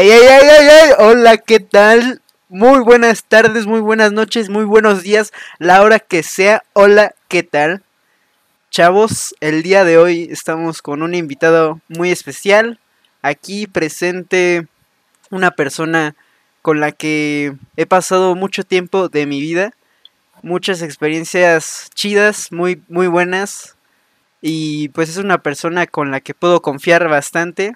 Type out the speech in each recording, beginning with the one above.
ey, ey, ey! Hola, ¿qué tal? Muy buenas tardes, muy buenas noches, muy buenos días, la hora que sea. Hola, ¿qué tal? Chavos, el día de hoy estamos con un invitado muy especial. Aquí presente una persona con la que he pasado mucho tiempo de mi vida, muchas experiencias chidas, muy, muy buenas. Y pues es una persona con la que puedo confiar bastante.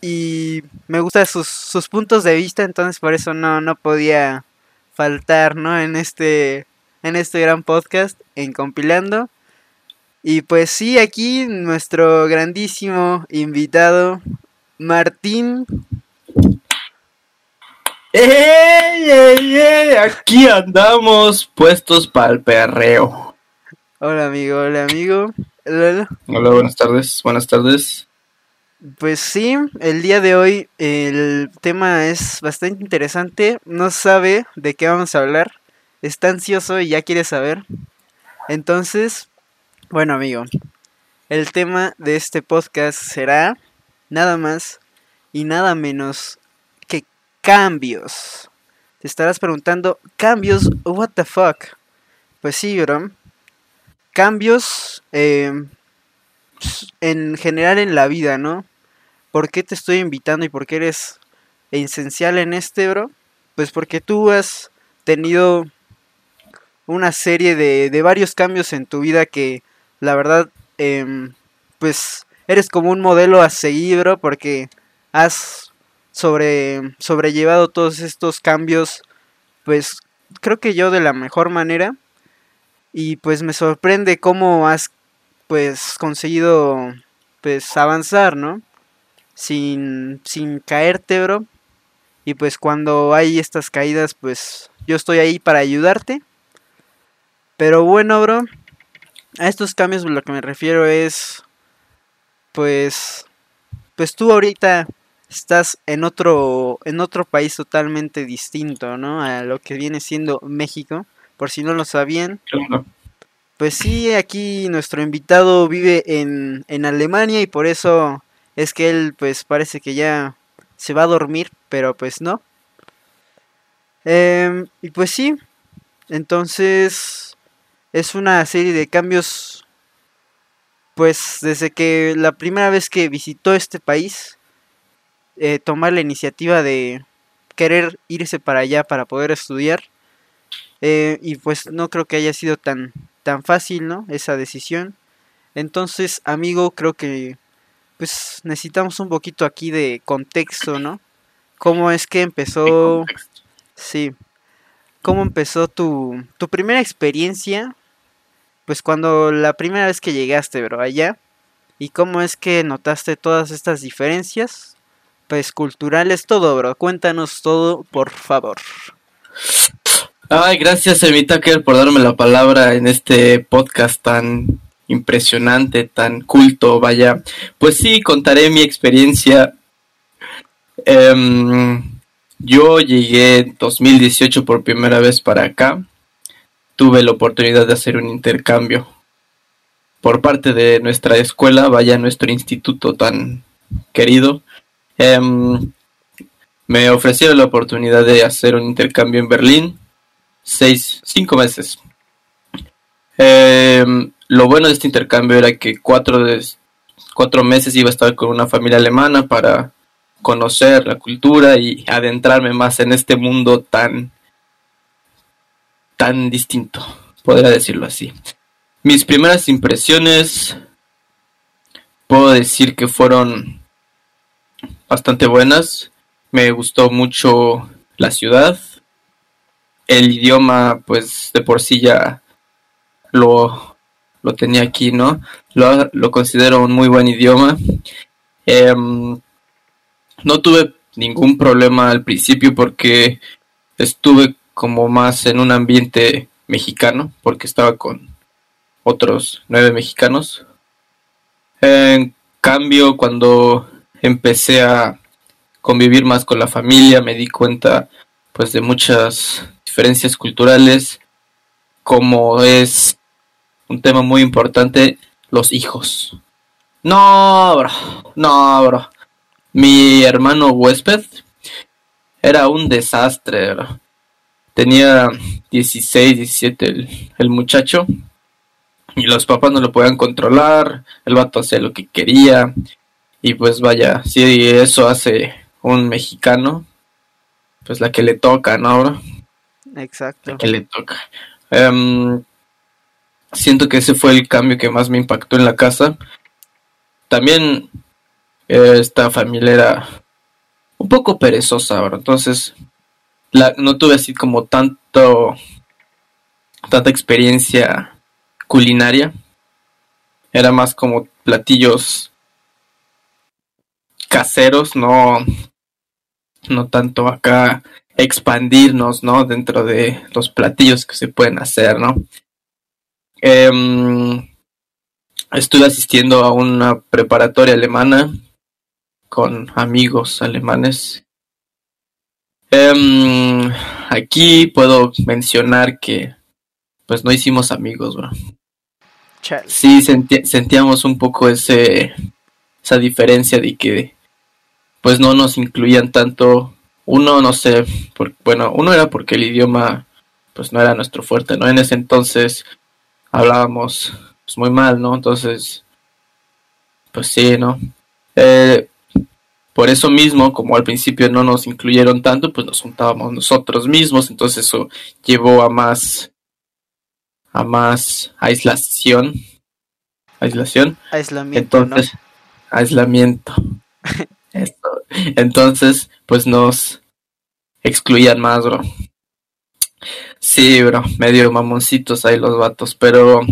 Y me gustan sus, sus puntos de vista, entonces por eso no, no podía faltar, ¿no? En este, en este gran podcast, en Compilando. Y pues sí, aquí nuestro grandísimo invitado, Martín. ¡Ey, ey, ey! Aquí andamos puestos para el perreo. Hola amigo, hola amigo. Hola. Hola, buenas tardes, buenas tardes. Pues sí, el día de hoy el tema es bastante interesante. No sabe de qué vamos a hablar. Está ansioso y ya quiere saber. Entonces, bueno amigo, el tema de este podcast será nada más y nada menos que cambios. Te estarás preguntando, cambios, what the fuck? Pues sí, bro. Cambios eh, en general en la vida, ¿no? ¿Por qué te estoy invitando y por qué eres esencial en este, bro? Pues porque tú has tenido una serie de, de varios cambios en tu vida que la verdad, em, pues eres como un modelo a seguir, bro, porque has sobre, sobrellevado todos estos cambios, pues creo que yo de la mejor manera. Y pues me sorprende cómo has pues conseguido pues avanzar, ¿no? Sin, sin caerte, bro. Y pues cuando hay estas caídas, pues yo estoy ahí para ayudarte. Pero bueno, bro. A estos cambios lo que me refiero es, pues, pues tú ahorita estás en otro, en otro país totalmente distinto, ¿no? A lo que viene siendo México. Por si no lo sabían. Pues sí, aquí nuestro invitado vive en, en Alemania y por eso es que él pues parece que ya se va a dormir, pero pues no. Em, y pues sí, entonces es una serie de cambios, pues desde que la primera vez que visitó este país, eh, tomar la iniciativa de querer irse para allá para poder estudiar. Eh, y pues no creo que haya sido tan, tan fácil, ¿no? Esa decisión. Entonces, amigo, creo que pues necesitamos un poquito aquí de contexto, ¿no? ¿Cómo es que empezó? Sí. ¿Cómo empezó tu, tu primera experiencia? Pues cuando la primera vez que llegaste, bro, allá. ¿Y cómo es que notaste todas estas diferencias? Pues culturales, todo, bro. Cuéntanos todo, por favor. Ay, gracias, Emi Tucker, por darme la palabra en este podcast tan impresionante, tan culto, vaya. Pues sí, contaré mi experiencia. Em, yo llegué en 2018 por primera vez para acá. Tuve la oportunidad de hacer un intercambio por parte de nuestra escuela, vaya nuestro instituto tan querido. Em, me ofrecieron la oportunidad de hacer un intercambio en Berlín, seis, cinco meses. Eh, lo bueno de este intercambio era que cuatro, cuatro meses iba a estar con una familia alemana para conocer la cultura y adentrarme más en este mundo tan tan distinto, podría decirlo así. Mis primeras impresiones puedo decir que fueron bastante buenas. Me gustó mucho la ciudad. El idioma, pues de por sí ya lo lo tenía aquí, ¿no? Lo, considero un muy buen idioma. Em, no tuve ningún problema al principio porque estuve como más en un ambiente mexicano, porque estaba con otros nueve mexicanos. En cambio, cuando empecé a convivir más con la familia, me di cuenta pues de muchas diferencias culturales, como es un tema muy importante, los hijos. No, bro, no, bro. Mi hermano huésped era un desastre. Tenía 16, 17 el, el muchacho y los papás no lo podían controlar, el vato hacía lo que quería y pues vaya, si eso hace un mexicano, pues la que le toca, ¿no? Exacto. La que le toca. Em, siento que ese fue el cambio que más me impactó en la casa. También eh, esta familia era un poco perezosa ahora, entonces la, no tuve así como tanto tanta experiencia culinaria. Era más como platillos caseros, no, no tanto acá expandirnos, ¿no? Dentro de los platillos que se pueden hacer, ¿no? Em, estuve asistiendo a una preparatoria alemana con amigos alemanes. Em, aquí puedo mencionar que pues no hicimos amigos, bro. Sí, sentíamos un poco ese esa diferencia de que pues no nos incluían tanto. Uno, no sé, por, bueno, uno era porque el idioma pues no era nuestro fuerte, ¿no? En ese entonces hablábamos pues, muy mal, ¿no? Entonces, pues sí, ¿no? Eh, por eso mismo, como al principio no nos incluyeron tanto, pues nos juntábamos nosotros mismos, entonces eso llevó a más a más aislación. Aislación. Aislamiento. Entonces, aislamiento. Entonces, pues nos excluían más, bro. Sí, bro, medio mamoncitos ahí los vatos, pero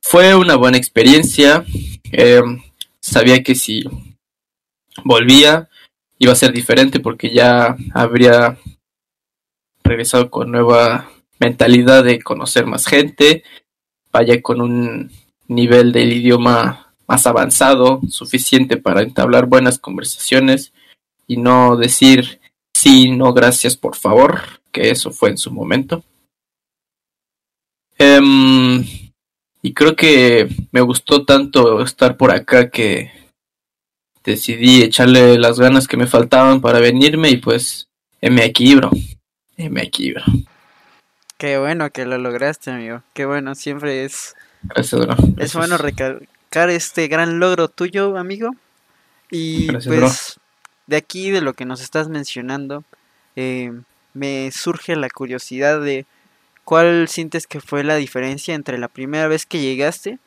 fue una buena experiencia. Eh, sabía que si volvía iba a ser diferente porque ya habría regresado con nueva mentalidad de conocer más gente, vaya con un nivel del idioma más avanzado, suficiente para entablar buenas conversaciones y no decir sí, no, gracias, por favor, que eso fue en su momento. Em, y creo que me gustó tanto estar por acá que decidí echarle las ganas que me faltaban para venirme y pues me aquí, bro. Me aquí, bro. Qué bueno que lo lograste, amigo. Qué bueno, siempre es. Es bueno recalcar este gran logro tuyo, amigo. Y pues, de aquí, de lo que nos estás mencionando, eh, me surge la curiosidad de cuál sientes que fue la diferencia entre la primera vez que llegaste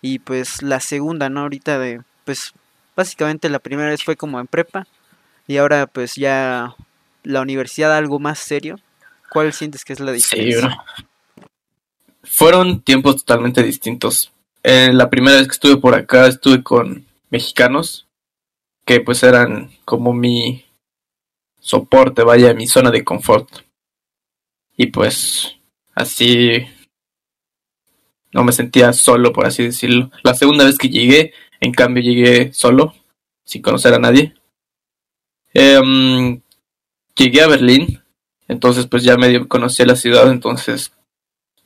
y pues la segunda, ¿no? Ahorita de, pues, básicamente la primera vez fue como en prepa y ahora pues ya la universidad algo más serio. ¿Cuál sientes que es la diferencia? Fueron tiempos totalmente distintos. Eh, la primera vez que estuve por acá estuve con mexicanos que pues eran como mi soporte, vaya, mi zona de confort. Y pues así no me sentía solo, por así decirlo. La segunda vez que llegué, en cambio, llegué solo, sin conocer a nadie. Em, llegué a Berlín entonces, pues ya medio conocí la ciudad, entonces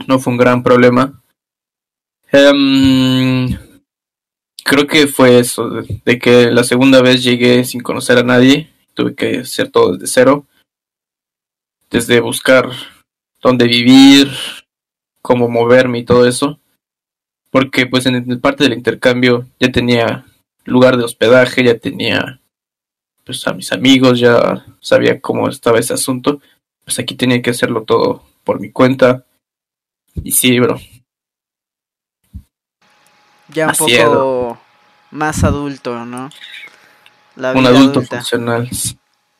no fue un gran problema. Em, creo que fue eso, de, que la segunda vez llegué sin conocer a nadie, tuve que hacer todo desde cero, desde buscar dónde vivir, cómo moverme y todo eso, porque pues en parte del intercambio ya tenía lugar de hospedaje, ya tenía pues a mis amigos, ya sabía cómo estaba ese asunto, pues aquí tenía que hacerlo todo por mi cuenta. Y sí, bro. Ya un poco más adulto, ¿no? un adulto funcional.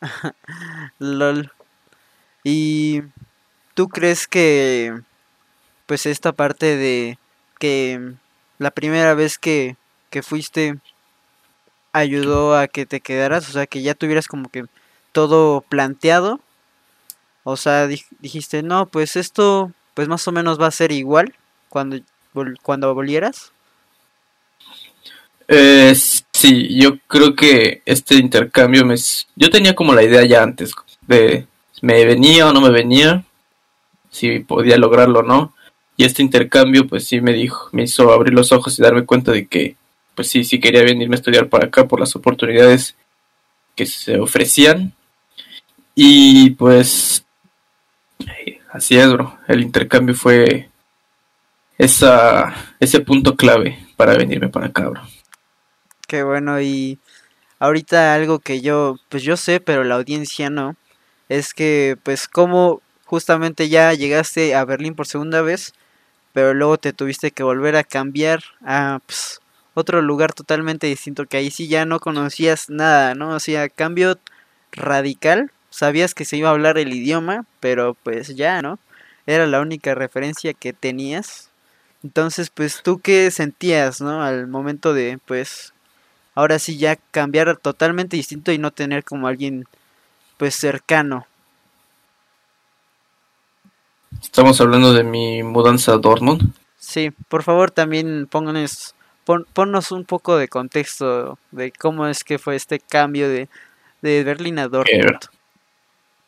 LOL. ¿Y tú crees que pues esta parte de que la primera vez que, que fuiste ayudó a que te quedaras? O sea, que ya tuvieras como que todo planteado o sea, dijiste, no, pues esto, pues más o menos va a ser igual cuando, cuando volvieras. Eh, sí, yo creo que este intercambio me... Yo tenía como la idea ya antes de me venía o no me venía, si podía lograrlo o no. Y este intercambio pues sí me dijo, me hizo abrir los ojos y darme cuenta de que pues sí, sí quería venirme a estudiar para acá por las oportunidades que se ofrecían. Y pues así es, bro. El intercambio fue esa, ese punto clave para venirme para acá, bro. Qué bueno, y ahorita algo que yo, pues yo sé, pero la audiencia no, es que pues como justamente ya llegaste a Berlín por segunda vez, pero luego te tuviste que volver a cambiar a pues, otro lugar totalmente distinto que ahí sí ya no conocías nada, ¿no? O sea, cambio radical, sabías que se iba a hablar el idioma, pero pues ya, ¿no? Era la única referencia que tenías. Entonces, pues tú qué sentías, ¿no? Al momento de, pues, ahora sí ya cambiar totalmente distinto y no tener como alguien, pues, cercano. Estamos hablando de mi mudanza a Dortmund. Sí, por favor también pónganos, ponnos un poco de contexto de cómo es que fue este cambio de, de Berlín a Dortmund.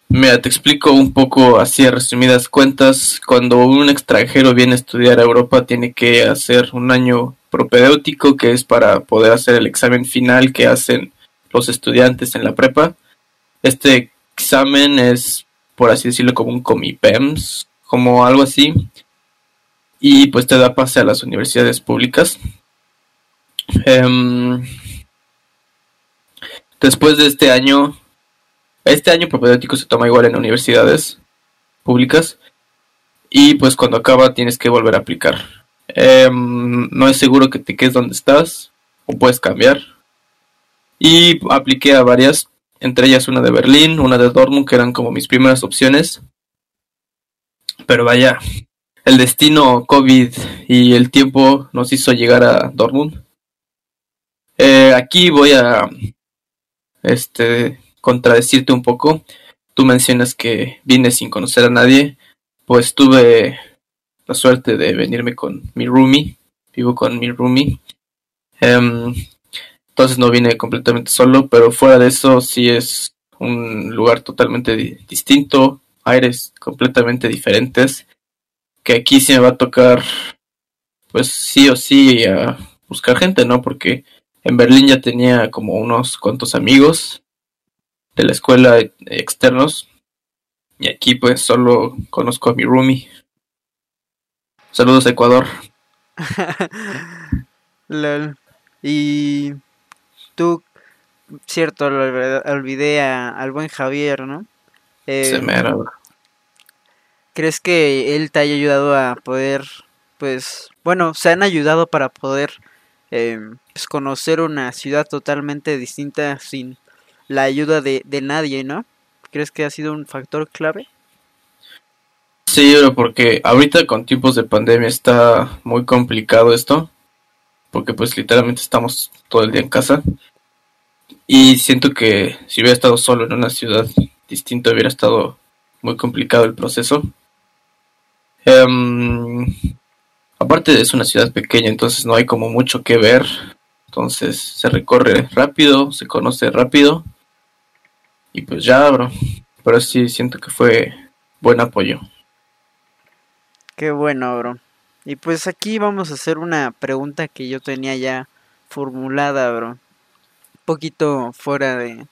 Mira, te explico un poco así a resumidas cuentas. Cuando un extranjero viene a estudiar a Europa, tiene que hacer un año propedéutico, que es para poder hacer el examen final que hacen los estudiantes en la prepa. Este examen es, por así decirlo, como un comipems, como algo así. Y pues te da pase a las universidades públicas. Em, después de este año, este año propedéutico se toma igual en universidades públicas. Y pues cuando acaba tienes que volver a aplicar. Em, no es seguro que te quedes donde estás o puedes cambiar. Y apliqué a varias, entre ellas una de Berlín, una de Dortmund, que eran como mis primeras opciones. Pero vaya, el destino COVID y el tiempo nos hizo llegar a Dortmund. Eh, aquí voy a este contradecirte un poco. Tú mencionas que vine sin conocer a nadie. Pues tuve la suerte de venirme con mi roomie. Vivo con mi roomie. Em, entonces no vine completamente solo, pero fuera de eso sí es un lugar totalmente distinto aires completamente diferentes. Que aquí sí me va a tocar, pues sí o sí, a buscar gente, ¿no? Porque en Berlín ya tenía como unos cuantos amigos de la escuela externos. Y aquí pues solo conozco a mi roomie. Saludos a Ecuador. Y tú, cierto, olvidé al buen Javier, ¿no? Eh, ¿Crees que él te haya ayudado a poder, pues, bueno, se han ayudado para poder em, pues, conocer una ciudad totalmente distinta sin la ayuda de, de nadie, ¿no? ¿Crees que ha sido un factor clave? Sí, porque ahorita con tiempos de pandemia está muy complicado esto, porque pues literalmente estamos todo el día en casa y siento que si hubiera estado solo en una ciudad distinto hubiera estado muy complicado el proceso. Em, aparte es una ciudad pequeña, entonces no hay como mucho que ver. Entonces se recorre rápido, se conoce rápido. Y pues ya, bro. Pero sí siento que fue buen apoyo. Qué bueno, bro. Y pues aquí vamos a hacer una pregunta que yo tenía ya formulada, bro. Un poquito fuera de,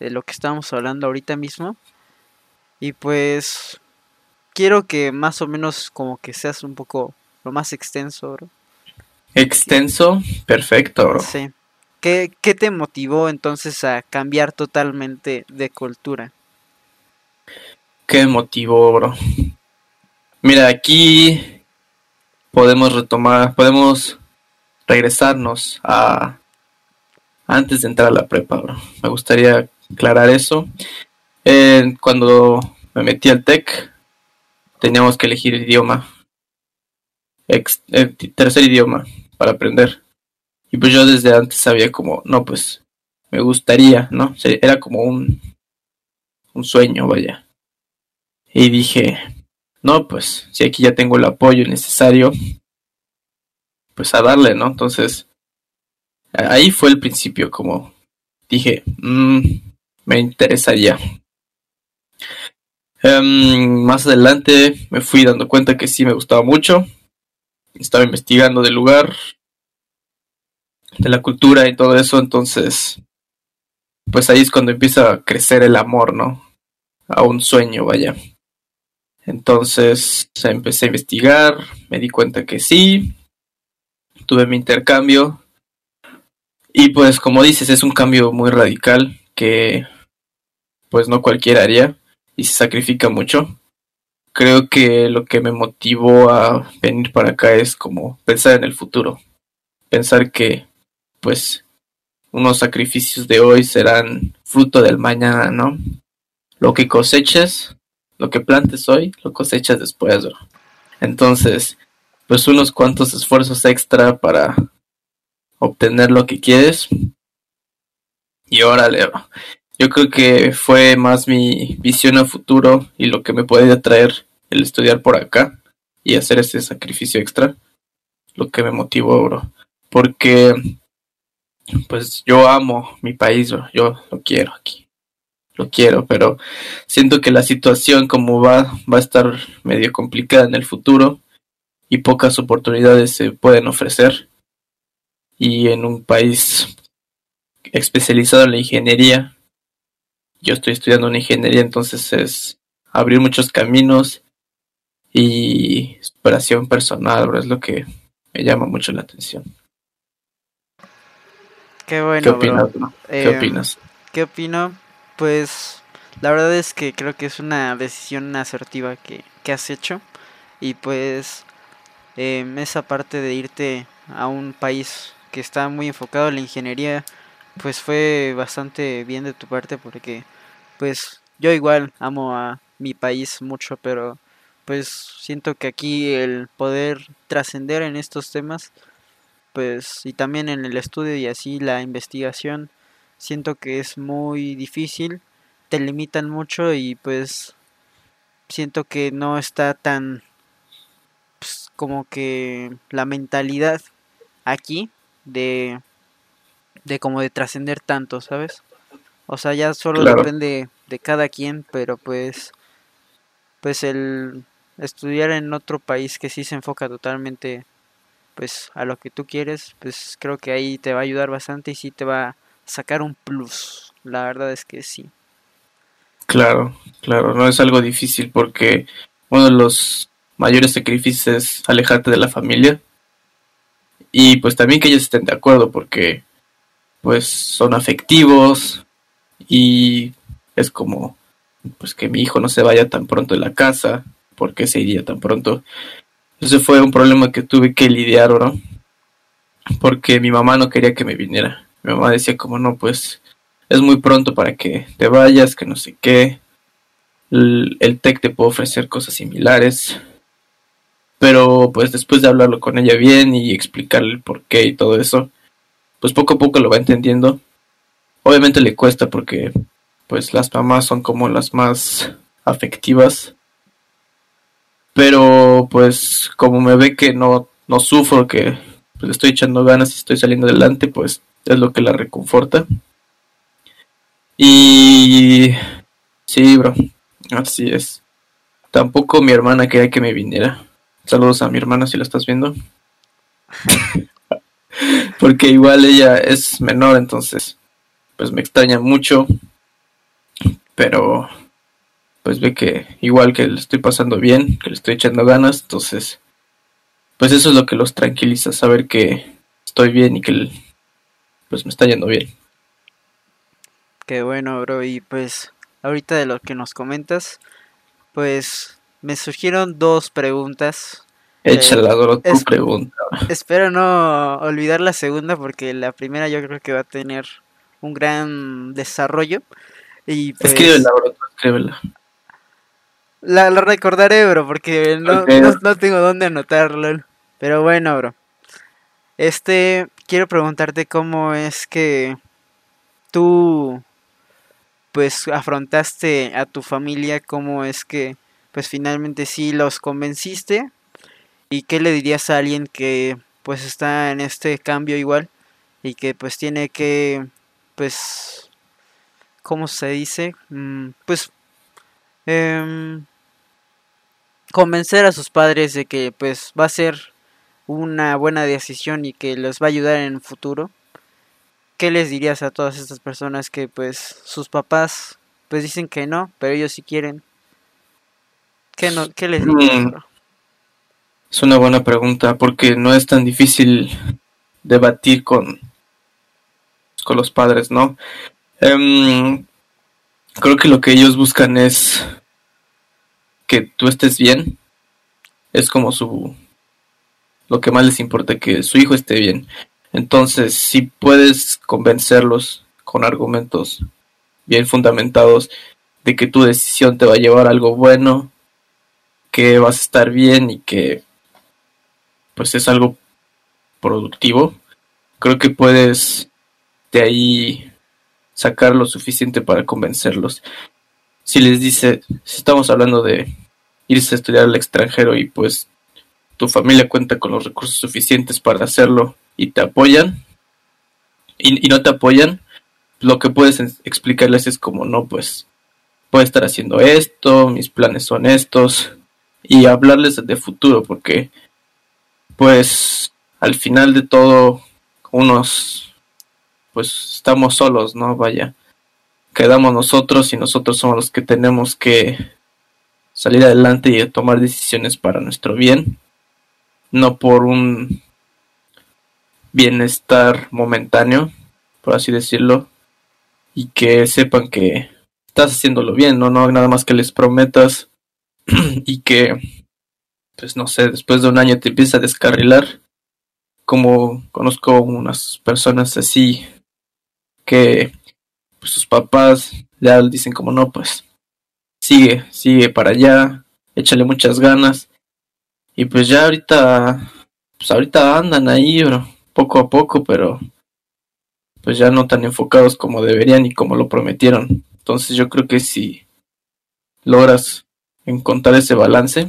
de lo que estábamos hablando ahorita mismo. Y pues quiero que más o menos como que seas un poco lo más extenso, bro. Extenso, perfecto, bro. Sí. ¿Qué, ¿Qué te motivó entonces a cambiar totalmente de cultura? ¿Qué motivó, bro? Mira, aquí podemos retomar, podemos regresarnos a antes de entrar a la prepa. Me gustaría aclarar eso. Eh, cuando me metí al TEC, teníamos que elegir idioma. el tercer idioma para aprender. Y pues yo desde antes sabía como, no, pues me gustaría, ¿no? era como un, un sueño, vaya. Y dije, no, pues si aquí ya tengo el apoyo necesario, pues a darle, ¿no? Entonces, ahí fue el principio, como dije, mmm, me interesaría. Em, más adelante me fui dando cuenta que sí me gustaba mucho. Estaba investigando del lugar, de la cultura y todo eso, entonces pues ahí es cuando empieza a crecer el amor, ¿no? A un sueño, vaya. Entonces empecé a investigar, me di cuenta que sí, tuve mi intercambio y pues como dices es un cambio muy radical que pues no cualquiera haría y se sacrifica mucho. Creo que lo que me motivó a venir para acá es como pensar en el futuro, pensar que pues unos sacrificios de hoy serán fruto del mañana, ¿no? Lo que coseches, lo que plantes hoy, lo cosechas después, bro. Entonces, pues unos cuantos esfuerzos extra para obtener lo que quieres. Y órale, bro. Yo creo que fue más mi visión a futuro y lo que me puede traer el estudiar por acá y hacer ese sacrificio extra, lo que me motivó, bro. Porque pues yo amo mi país, yo lo quiero aquí, lo quiero, pero siento que la situación como va va a estar medio complicada en el futuro y pocas oportunidades se pueden ofrecer. Y en un país especializado en la ingeniería, yo estoy estudiando una ingeniería, entonces es abrir muchos caminos y superación personal, es lo que me llama mucho la atención. Qué bueno. ¿Qué opinas? ¿Qué Eh, opinas? ¿Qué opino? Pues la verdad es que creo que es una decisión asertiva que, que has hecho. Y pues em, esa parte de irte a un país que está muy enfocado en la ingeniería, pues fue bastante bien de tu parte porque pues yo igual amo a mi país mucho, pero pues siento que aquí el poder trascender en estos temas pues y también en el estudio y así la investigación siento que es muy difícil, te limitan mucho y pues siento que no está tan pues, como que la mentalidad aquí de de como de trascender tanto, ¿sabes? O sea, ya solo Claro. depende de cada quien, pero pues pues el estudiar en otro país que sí se enfoca totalmente pues a lo que tú quieres, pues creo que ahí te va a ayudar bastante y sí te va a sacar un plus. La verdad es que sí. Claro, claro, no es algo difícil porque uno de los mayores sacrificios es alejarte de la familia y pues también que ellos estén de acuerdo porque pues son afectivos y es como pues que mi hijo no se vaya tan pronto de la casa porque se iría tan pronto. Ese fue un problema que tuve que lidiar, ¿no? Porque mi mamá no quería que me viniera. Mi mamá decía como no, pues es muy pronto para que te vayas, que no sé qué. El, el TEC te puede ofrecer cosas similares. Pero pues después de hablarlo con ella bien y explicarle el por qué y todo eso, pues poco a poco lo va entendiendo. Obviamente le cuesta porque pues las mamás son como las más afectivas. Pero pues como me ve que no, no sufro, que pues, estoy echando ganas y estoy saliendo adelante, pues es lo que la reconforta. Y sí, bro, así es. Tampoco mi hermana quería que me viniera. Saludos a mi hermana si la estás viendo. Porque igual ella es menor, entonces pues me extraña mucho. Pero pues ve que igual que le estoy pasando bien, que le estoy echando ganas, entonces pues eso es lo que los tranquiliza, saber que estoy bien y que pues me está yendo bien. Qué bueno, bro. Y pues ahorita de lo que nos comentas, pues me surgieron dos preguntas. Échala, Doro, tu es- pregunta. Espero no olvidar la segunda porque la primera yo creo que va a tener un gran desarrollo. Y pues Escríbela, bro, escríbela. la, la recordaré, bro, porque no, no, no tengo dónde anotarlo. Pero bueno, bro. Este, quiero preguntarte cómo es que tú, pues, afrontaste a tu familia, cómo es que, pues, finalmente sí los convenciste y qué le dirías a alguien que, pues, está en este cambio igual y que, pues, tiene que, pues, ¿cómo se dice? Mm, pues, em, convencer a sus padres de que, pues, va a ser una buena decisión y que les va a ayudar en el futuro. ¿qué les dirías a todas estas personas que pues sus papás pues dicen que no, pero ellos sí quieren? ¿Qué, no, qué les dirías? Mm. Es una buena pregunta porque no es tan difícil debatir con, con los padres, ¿no? Em, creo que lo que ellos buscan es que tú estés bien. Es como su... Lo que más les importa, que su hijo esté bien. Entonces, si puedes convencerlos con argumentos bien fundamentados de que tu decisión te va a llevar a algo bueno, que vas a estar bien y que pues es algo productivo, creo que puedes de ahí sacar lo suficiente para convencerlos. Si les dice, si estamos hablando de irse a estudiar al extranjero y pues tu familia cuenta con los recursos suficientes para hacerlo y te apoyan y, no te apoyan, lo que puedes explicarles es como no, pues puedo estar haciendo esto, mis planes son estos y hablarles de futuro porque pues al final de todo unos pues estamos solos, ¿no? Vaya, quedamos nosotros y nosotros somos los que tenemos que salir adelante y tomar decisiones para nuestro bien, no por un bienestar momentáneo, por así decirlo, y que sepan que estás haciéndolo bien, no, no nada más que les prometas y que pues no sé, después de un año te empieza a descarrilar. Como conozco unas personas así que pues, sus papás ya dicen como no, pues sigue, sigue para allá, échale muchas ganas. Y pues ya ahorita, pues ahorita andan ahí, bro, poco a poco, pero pues ya no tan enfocados como deberían y como lo prometieron. Entonces yo creo que si logras encontrar ese balance,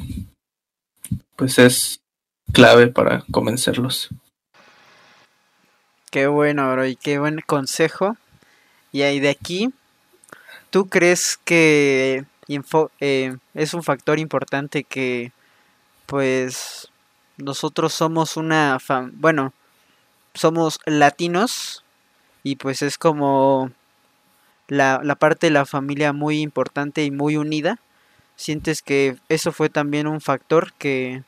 pues es clave para convencerlos. Qué bueno, bro, y qué buen consejo. Y ahí de aquí, ¿tú crees que eh, es un factor importante que, pues, nosotros somos una, bueno, somos latinos y pues es como la, la parte de la familia muy importante y muy unida? ¿Sientes que eso fue también un factor que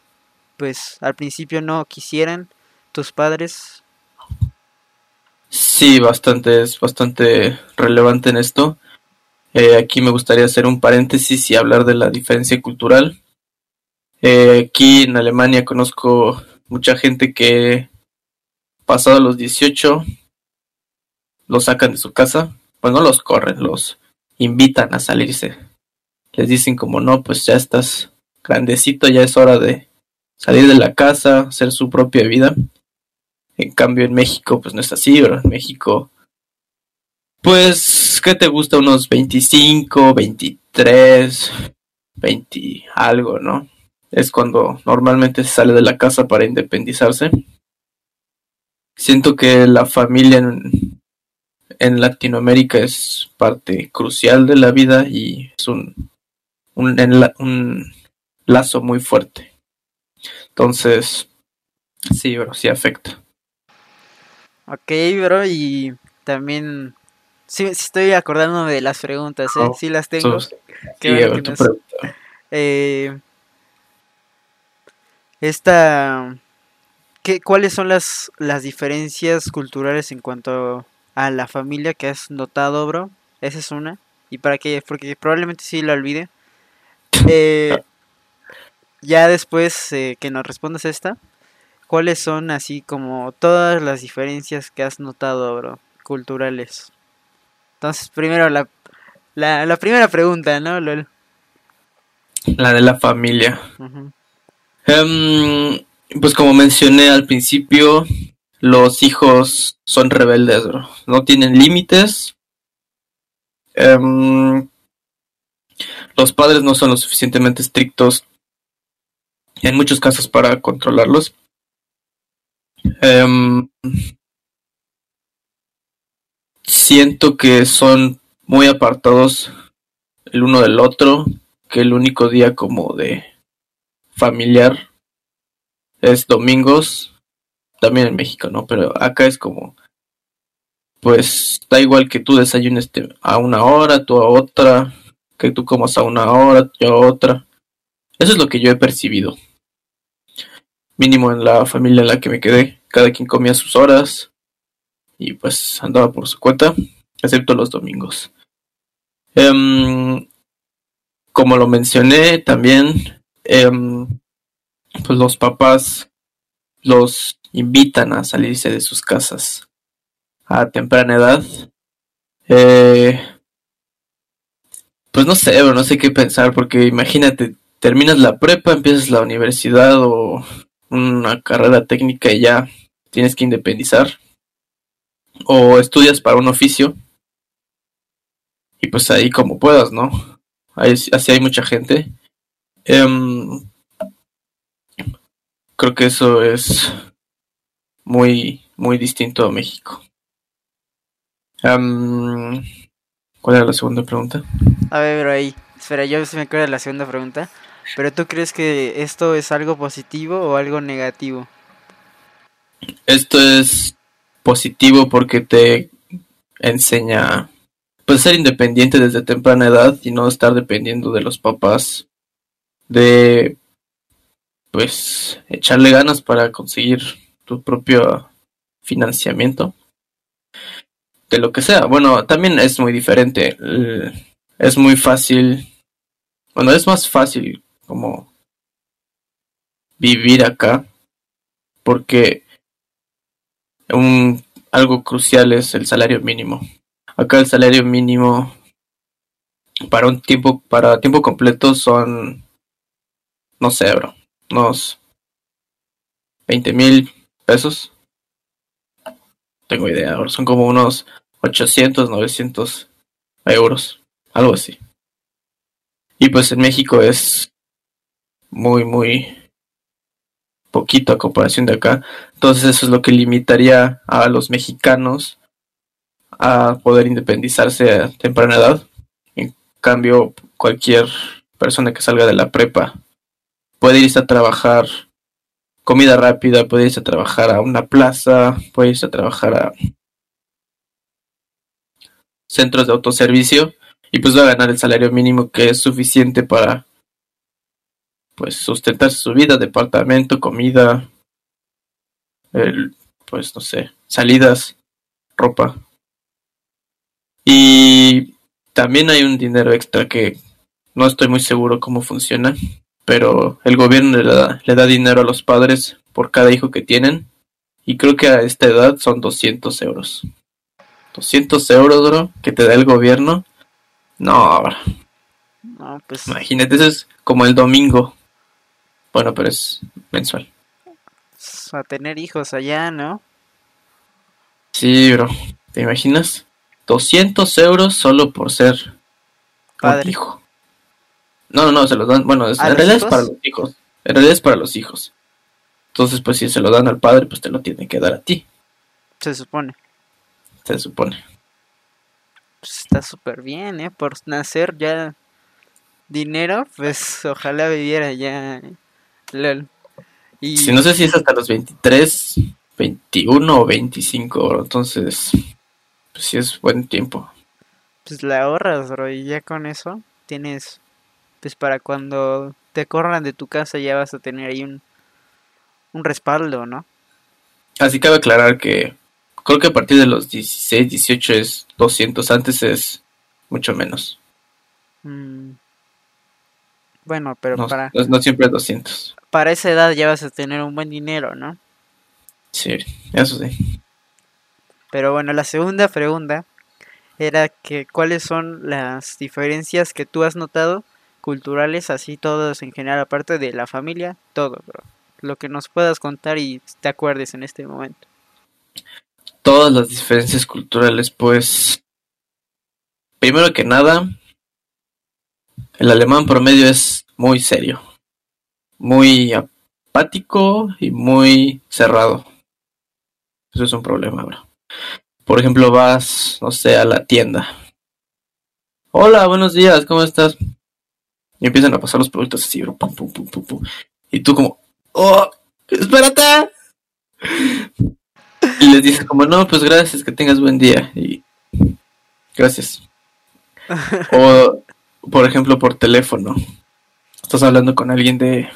pues al principio no quisieran tus padres? Sí, bastante, es bastante relevante en esto. Eh, aquí me gustaría hacer un paréntesis y hablar de la diferencia cultural. Eh, aquí en Alemania conozco mucha gente que pasado los 18 los sacan de su casa, pues no los corren, los invitan a salirse. Les dicen como no, pues ya estás grandecito, ya es hora de salir de la casa, hacer su propia vida. En cambio en México pues no es así, ¿verdad? En México pues ¿qué te gusta? Unos 25, 23, 20 algo, ¿no? Es cuando normalmente se sale de la casa para independizarse. Siento que la familia en, en Latinoamérica es parte crucial de la vida y es un, un, un lazo muy fuerte. Entonces, sí, bro, sí afecta. Ok, bro, y también sí, estoy acordándome de las preguntas, ¿eh? Oh, sí las tengo. eh, esta, ¿qué, ¿cuáles son las, las diferencias culturales en cuanto a la familia que has notado, bro? Esa es una. ¿Y para qué? Porque probablemente sí la olvide. Eh, ya después eh, que nos respondas esta, ¿cuáles son así como todas las diferencias que has notado, bro, culturales? Entonces, primero la, la, primera pregunta, ¿no, La de la familia. Em, pues como mencioné al principio, los hijos son rebeldes. No tienen límites. Em, los padres no son lo suficientemente estrictos en muchos casos para controlarlos. Em, siento que son muy apartados el uno del otro, que el único día como de familiar es domingos, también en México, ¿no? Pero acá es como pues da igual que tú desayunes a una hora, tú a otra, que tú comas a una hora, yo a otra. Eso es lo que yo he percibido. Mínimo en la familia en la que me quedé, cada quien comía sus horas y pues andaba por su cuenta, excepto los domingos. Em, como lo mencioné también, em, pues los papás los invitan a salirse de sus casas a temprana edad. Eh, pues no sé, no sé qué pensar, porque imagínate, terminas la prepa, empiezas la universidad o una carrera técnica y ya tienes que independizar. O estudias para un oficio. Y pues ahí como puedas, ¿no? así hay mucha gente. Em, creo que eso es muy, muy distinto a México. ¿Cuál era la segunda pregunta? A ver, pero ahí. Espera, yo se me acuerdo de la segunda pregunta. Pero tú crees que esto es algo positivo o algo negativo? Esto es positivo porque te enseña pues ser independiente desde temprana edad y no estar dependiendo de los papás de pues echarle ganas para conseguir tu propio financiamiento de lo que sea. Bueno, también es muy diferente. Es muy fácil. Bueno, es más fácil como vivir acá porque un algo crucial es el salario mínimo. Acá el salario mínimo para un tiempo para tiempo completo son no sé, bro, unos 20 mil pesos tengo idea, son como unos 800, 900 euros, algo así. Y pues en México es muy, muy poquito a comparación de acá. Entonces eso es lo que limitaría a los mexicanos a poder independizarse a temprana edad. En cambio, cualquier persona que salga de la prepa puede irse a trabajar comida rápida, puede irse a trabajar a una plaza, puede irse a trabajar a centros de autoservicio y pues va a ganar el salario mínimo que es suficiente para pues sustentar su vida, departamento, comida, el, pues no sé, salidas, ropa. Y también hay un dinero extra que no estoy muy seguro cómo funciona, pero el gobierno le da, le da dinero a los padres por cada hijo que tienen. Y creo que a esta edad son 200 euros. 200 euros, bro, que te da el gobierno. No, bro. No, pues... Imagínate, eso es como el domingo. Bueno, pero es mensual. A tener hijos allá, ¿no? Sí, bro. ¿Te imaginas? 200 euros solo por ser Padre. hijo. No, no, no, se los dan. Bueno, en realidad es para los hijos. En realidad es para los hijos. Entonces, pues si se lo dan al padre, pues te lo tienen que dar a ti. Se supone. Se supone. Pues está súper bien, ¿eh? Por nacer ya dinero, pues ojalá viviera ya. Y... Si no sé si es hasta los 23, 21 o 25, entonces, pues sí es buen tiempo. Pues la ahorras, bro, y ya con eso tienes pues para cuando te corran de tu casa ya vas a tener ahí un, un respaldo, ¿no? Así cabe aclarar que creo que a partir de los 16, 18 es 200, antes es mucho menos. Mm. Bueno, pero para... No, siempre es 200. Para esa edad ya vas a tener un buen dinero, ¿no? Sí, eso sí. Pero bueno, la segunda pregunta era que cuáles son las diferencias que tú has notado culturales, así todos en general, aparte de la familia, todo, bro. Lo que nos puedas contar y te acuerdes en este momento. Todas las diferencias culturales, pues, primero que nada, el alemán promedio es muy serio, muy apático y muy cerrado. Eso es un problema, bro. Por ejemplo, vas, no sé, a la tienda. Hola, buenos días, ¿cómo estás? Y empiezan a pasar los productos así, bro. Pum, pum, pum, y tú como, ¡oh! ¡Espérate! y les dices como, no, pues gracias, que tengas buen día. Y gracias. O, por ejemplo, por teléfono. Estás hablando con alguien de,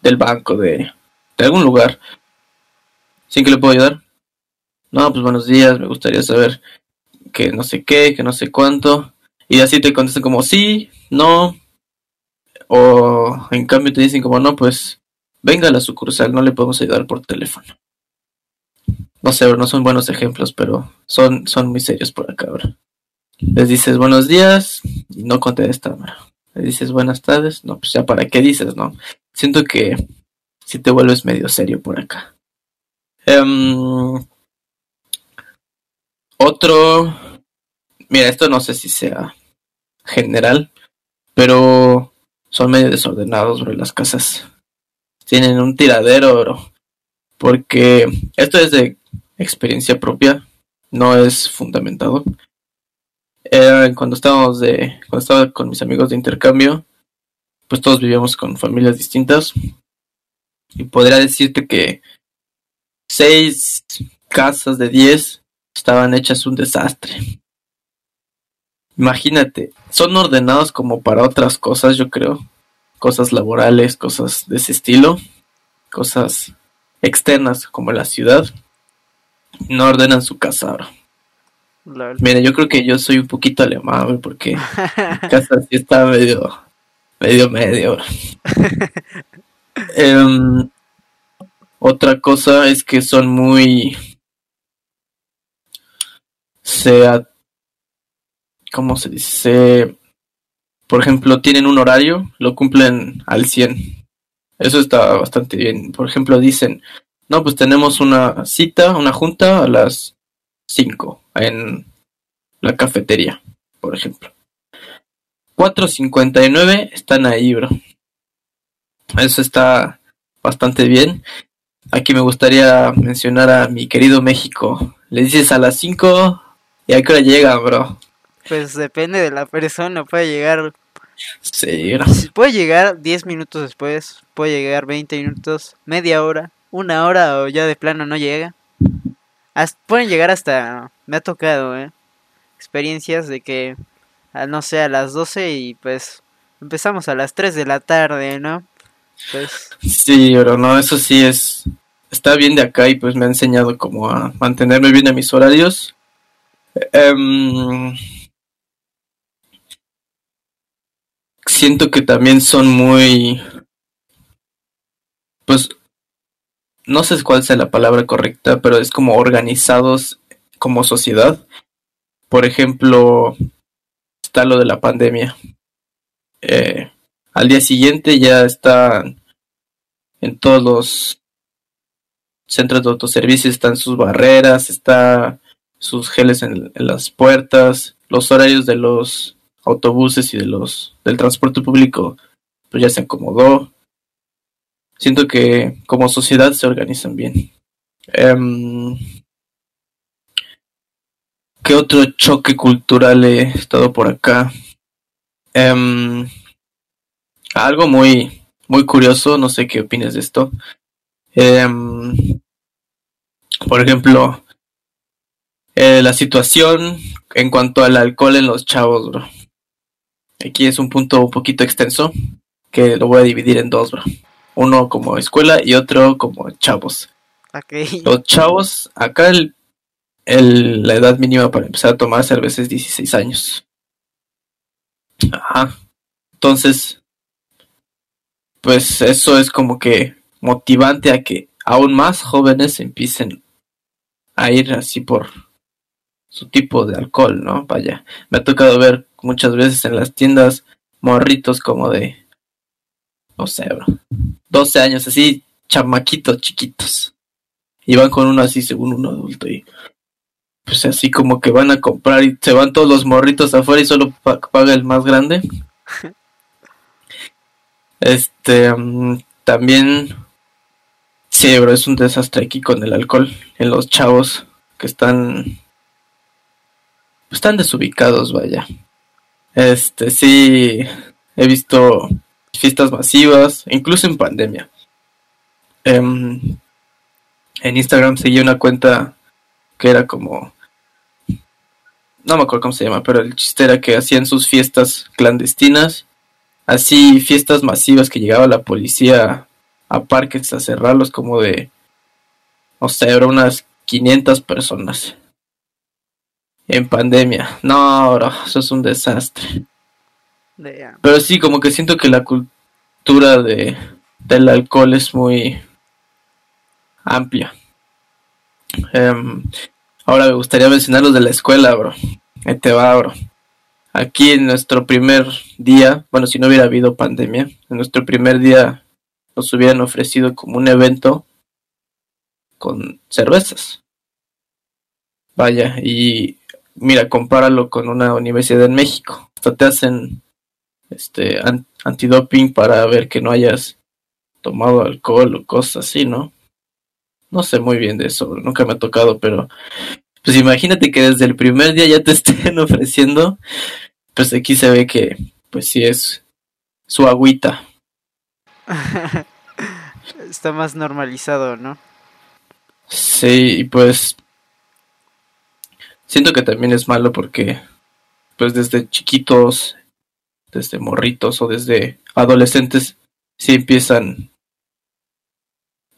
del banco, de, de algún lugar. ¿Sin que le puedo ayudar? No, pues buenos días, me gustaría saber que no sé qué, que no sé cuánto. Y así te contestan como sí, no. O en cambio te dicen como no, pues venga a la sucursal, no le podemos ayudar por teléfono. No sé, no son buenos ejemplos, pero son, son muy serios por acá, bro. Les dices buenos días y no contestan, bro. Le dices buenas tardes, no, pues ya para qué dices, ¿no? Siento que si te vuelves medio serio por acá. Em, otro, mira, esto no sé si sea general, pero son medio desordenados, bro, las casas. Tienen un tiradero, bro. Porque esto es de experiencia propia, no es fundamentado. cuando estábamos de, cuando estaba con mis amigos de intercambio, pues todos vivíamos con familias distintas. Y podría decirte que seis casas de diez estaban hechas un desastre. Imagínate, son ordenados como para otras cosas, yo creo. Cosas laborales, cosas de ese estilo. Cosas externas como la ciudad no ordenan su casa ahora. Mira, yo creo que yo soy un poquito alemán, porque mi casa sí está medio, medio, medio. Em, otra cosa es que son muy, sea, ¿cómo se dice? Por ejemplo, tienen un horario, lo cumplen al 100. Eso está bastante bien. Por ejemplo, dicen, no, pues tenemos una cita, una junta a las 5 en la cafetería, por ejemplo. 4.59 están ahí, bro. Eso está bastante bien. Aquí me gustaría mencionar a mi querido México. Le dices a las 5 y a qué hora llega, bro. Pues depende de la persona, puede llegar. Sí, Puede llegar 10 minutos después, puede llegar 20 minutos, media hora una hora o ya de plano no llega. pueden llegar hasta, me ha tocado, ¿eh? experiencias de que, no sé, a las 12 y pues empezamos a las 3 de la tarde, ¿no? Pues... Sí, pero no, eso sí es, está bien de acá y pues me ha enseñado como a mantenerme bien a mis horarios. Em, siento que también son muy, pues no sé cuál sea la palabra correcta, pero es como organizados como sociedad. Por ejemplo, está lo de la pandemia. Eh, al día siguiente ya están en todos los centros de autoservicio, están sus barreras, está sus geles en, en, las puertas, los horarios de los autobuses y de los del transporte público pues ya se acomodó siento que como sociedad se organizan bien. Em, ¿Qué otro choque cultural he estado por acá? Em, algo muy, muy curioso, no sé qué opinas de esto. Em, por ejemplo, eh, la situación en cuanto al alcohol en los chavos, bro. Aquí es un punto un poquito extenso que lo voy a dividir en dos, bro uno como escuela y otro como chavos. Los chavos, acá el, el, la edad mínima para empezar a tomar cerveza es 16 años. Ajá. Entonces, pues eso es como que motivante a que aún más jóvenes empiecen a ir así por su tipo de alcohol, ¿no? Vaya, me ha tocado ver muchas veces en las tiendas morritos como de no sé, bro, 12 años, así, chamaquitos chiquitos. Y van con uno así, según un adulto. Y pues así como que van a comprar y se van todos los morritos afuera y solo paga el más grande. Este, mm, también, sí, bro, es un desastre aquí con el alcohol en los chavos que están, están desubicados, vaya. Este, sí, he visto fiestas masivas, incluso en pandemia. Em, en Instagram seguí una cuenta que era como... No me acuerdo cómo se llama, pero el chiste era que hacían sus fiestas clandestinas, así fiestas masivas que llegaba la policía a parques a cerrarlos como de, no sé, eran unas 500 personas en pandemia. No, bro, eso es un desastre. Pero sí, como que siento que la cultura de, del alcohol es muy amplia. Em, ahora me gustaría mencionar los de la escuela, bro. Ahí te va, bro. Aquí en nuestro primer día, bueno, si no hubiera habido pandemia, en nuestro primer día nos hubieran ofrecido como un evento con cervezas. Vaya, y mira, compáralo con una universidad en México. Hasta te hacen este antidoping para ver que no hayas tomado alcohol o cosas así, ¿no? No sé muy bien de eso, nunca me ha tocado, pero pues imagínate que desde el primer día ya te estén ofreciendo, pues aquí se ve que pues sí es su agüita. Está más normalizado, ¿no? Sí, y pues siento que también es malo porque pues desde chiquitos, desde morritos o desde adolescentes sí empiezan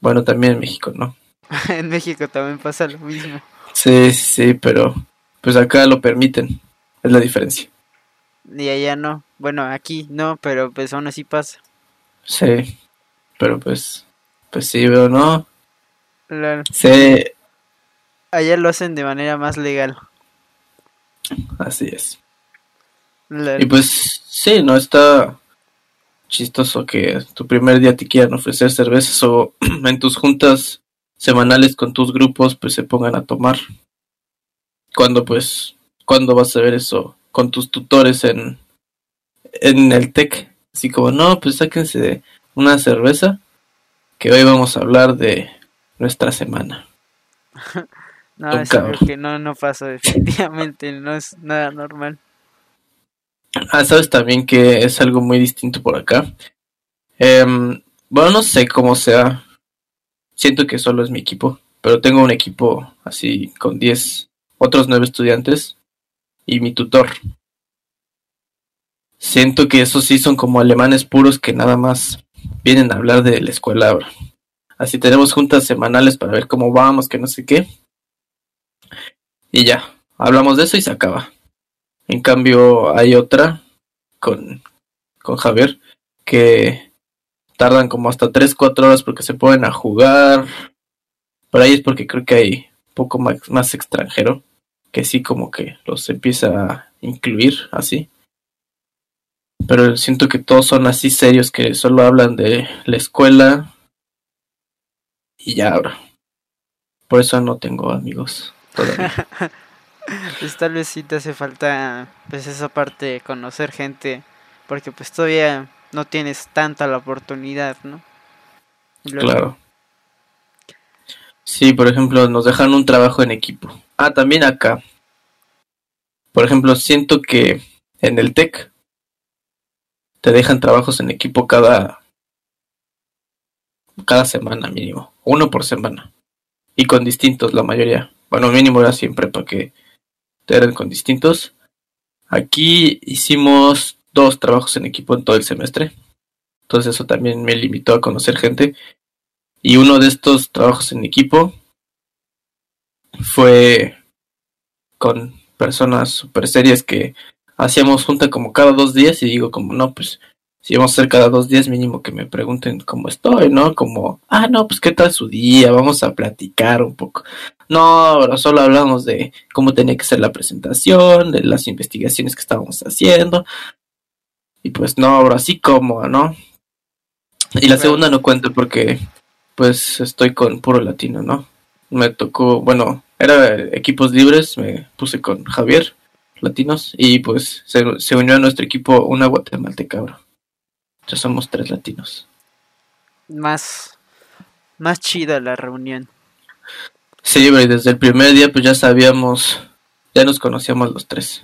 bueno, también en México, ¿no? en México también pasa lo mismo. Sí, sí, pero pues acá lo permiten, es la diferencia. Y allá no, bueno, aquí no, pero pues aún así pasa. Sí, pero pues, pues sí, pero no. Claro. Sí. Allá lo hacen de manera más legal. Así es. Y pues sí, no está chistoso que tu primer día te quieran ofrecer cervezas o en tus juntas semanales con tus grupos pues se pongan a tomar. Cuando pues, cuando vas a ver eso con tus tutores en, en el TEC? Así como, no, pues sáquense una cerveza que hoy vamos a hablar de nuestra semana. no, es algo que no, no pasa definitivamente, no es nada normal. Ah, sabes también que es algo muy distinto por acá. Em, bueno, no sé cómo sea. Siento que solo es mi equipo, pero tengo un equipo así con 10 otros 9 estudiantes y mi tutor. Siento que esos sí son como alemanes puros que nada más vienen a hablar de la escuela ahora. Así tenemos juntas semanales para ver cómo vamos, que no sé qué. Y ya, hablamos de eso y se acaba. En cambio, hay otra con, con Javier que tardan como hasta 3-4 horas porque se ponen a jugar. Por ahí es porque creo que hay poco más, más extranjero que sí como que los empieza a incluir así. Pero siento que todos son así serios que solo hablan de la escuela y ya ahora. Por eso no tengo amigos todavía. pues tal vez sí te hace falta pues esa parte de conocer gente porque pues todavía no tienes tanta la oportunidad, ¿no? Claro. Sí, por ejemplo, nos dejan un trabajo en equipo. Ah, también acá. Por ejemplo, siento que en el TEC te dejan trabajos en equipo cada cada semana mínimo, uno por semana. Y con distintos la mayoría. Bueno, mínimo era siempre para que eran con distintos. Aquí hicimos dos trabajos en equipo en todo el semestre. Entonces eso también me limitó a conocer gente. Y uno de estos trabajos en equipo fue con personas super serias que hacíamos junta como cada dos días y digo como no, pues si vamos a hacer cada dos días mínimo que me pregunten cómo estoy, ¿no? Como, ah, no, pues qué tal su día, vamos a platicar un poco. No, solo hablamos de cómo tenía que ser la presentación, de las investigaciones que estábamos haciendo. Y pues no, ahora sí como, ¿no? Y la segunda no cuento porque pues estoy con puro latino, ¿no? Me tocó, bueno, era equipos libres, me puse con Javier, latinos, y pues se, se unió a nuestro equipo una guatemalteca, bro. Ya somos tres latinos. Más, más chida la reunión. Sí, desde el primer día pues ya sabíamos, ya nos conocíamos los tres.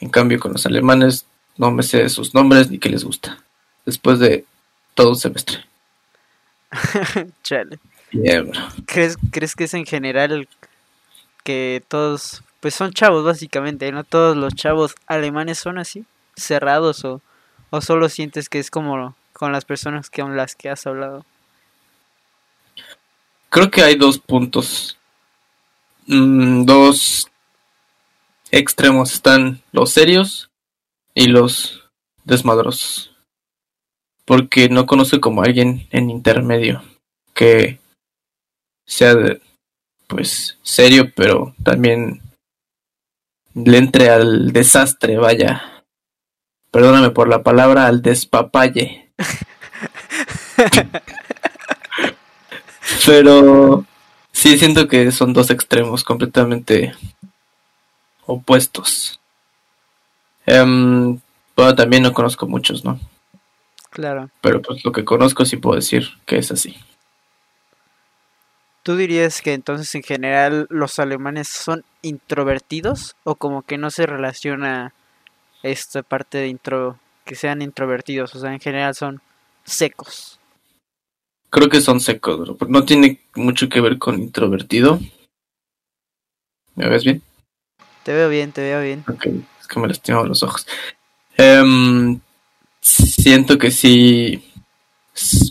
En cambio con los alemanes no me sé sus nombres ni qué les gusta. Después de todo un semestre. Chale. ¿Crees, ¿Crees que es en general que todos, pues son chavos básicamente, ¿no? Todos los chavos alemanes son así, cerrados o, o solo sientes que es como con las personas que con las que has hablado. Creo que hay dos puntos, mm, dos extremos, están los serios y los desmadrosos. Porque no conozco como alguien en intermedio que sea pues serio, pero también le entre al desastre, vaya. Perdóname por la palabra, al despapalle. pero sí siento que son dos extremos completamente opuestos. Um, bueno, también no conozco muchos, ¿no? Claro. Pero pues lo que conozco sí puedo decir que es así. ¿Tú dirías que entonces en general los alemanes son introvertidos o como que no se relaciona esta parte de intro que sean introvertidos, o sea, en general son secos? Creo que son secos, no tiene mucho que ver con introvertido. ¿Me ves bien? Te veo bien, te veo bien. Ok, es que me lastimo los ojos. Um, siento que sí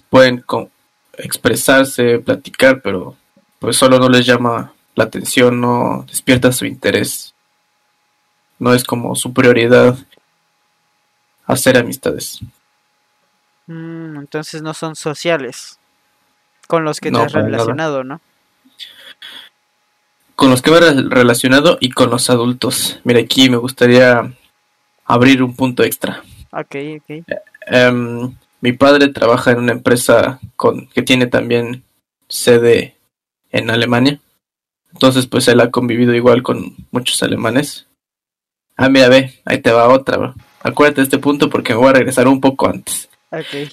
pueden expresarse, platicar, pero pues solo no les llama la atención, no despierta su interés. No es como su prioridad hacer amistades. Mm, entonces no son sociales con los que te has relacionado, ¿no? Con los que me he relacionado y con los adultos. Mira, aquí me gustaría abrir un punto extra. Ok, ok. Em, mi padre trabaja en una empresa con, que tiene también sede en Alemania. Entonces, pues él ha convivido igual con muchos alemanes. Ah, mira, ve, ahí te va otra, bro. Acuérdate de este punto porque me voy a regresar un poco antes. Ok.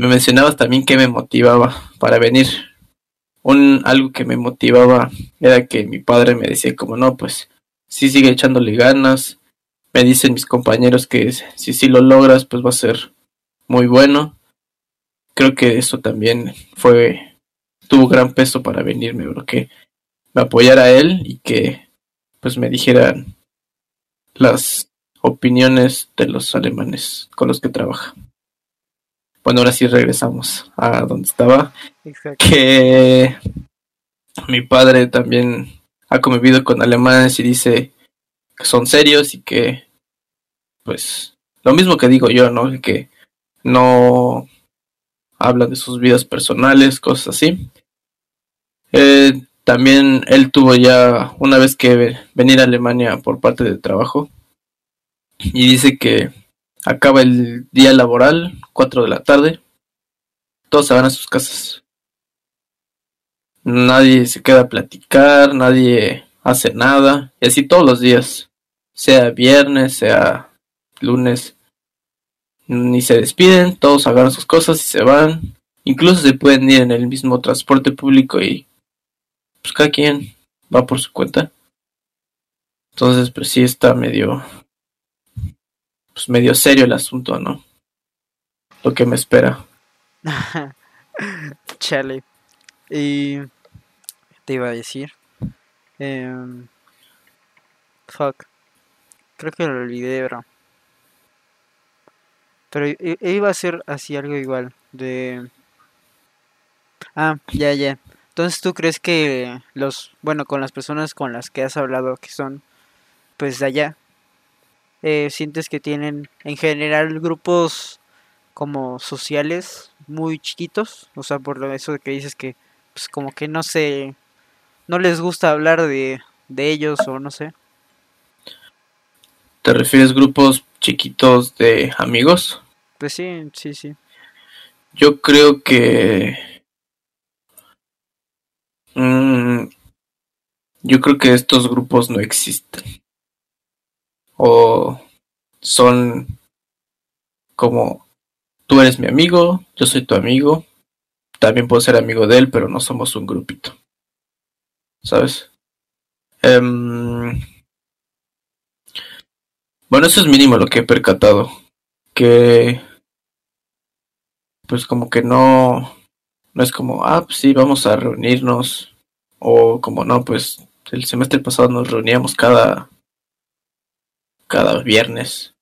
Me mencionabas también que me motivaba para venir. Un, algo que me motivaba era que mi padre me decía como no, pues sí sigue echándole ganas. Me dicen mis compañeros que si sí lo logras, pues va a ser muy bueno. Creo que eso también fue tuvo gran peso para venirme, bro, que me apoyara él y que pues me dijeran las opiniones de los alemanes con los que trabaja. Bueno, ahora sí regresamos a donde estaba. Que mi padre también ha convivido con alemanes y dice que son serios y que, pues, lo mismo que digo yo, ¿no? Que no hablan de sus vidas personales, cosas así. Eh, también él tuvo ya una vez que venir a Alemania por parte del trabajo y dice que acaba el día laboral, 4 de la tarde, todos se van a sus casas. Nadie se queda a platicar, nadie hace nada, y así todos los días, sea viernes, sea lunes, ni se despiden, todos agarran sus cosas y se van. Incluso se pueden ir en el mismo transporte público y pues cada quien va por su cuenta. Entonces, pues sí está medio, pues medio serio el asunto, ¿no? Lo que me espera. Chale. Y te iba a decir. Eh, fuck. Creo que lo olvidé, bro. Pero iba a ser así algo igual. De. Ah, ya, ya. Entonces, ¿tú crees que los, bueno, con las personas con las que has hablado, que son, pues, de allá, eh, sientes que tienen en general grupos como sociales muy chiquitos? O sea, por eso que dices que, pues, como que no sé, no les gusta hablar de, de ellos o no sé. ¿Te refieres grupos chiquitos de amigos? Pues sí, sí, sí. Yo creo que Mm, yo creo que estos grupos no existen. O son como tú eres mi amigo, yo soy tu amigo, también puedo ser amigo de él, pero no somos un grupito. ¿Sabes? Em, bueno, eso es mínimo lo que he percatado. Que pues como que no no es como, ah, pues sí, vamos a reunirnos. O como no, pues el semestre pasado nos reuníamos cada cada viernes.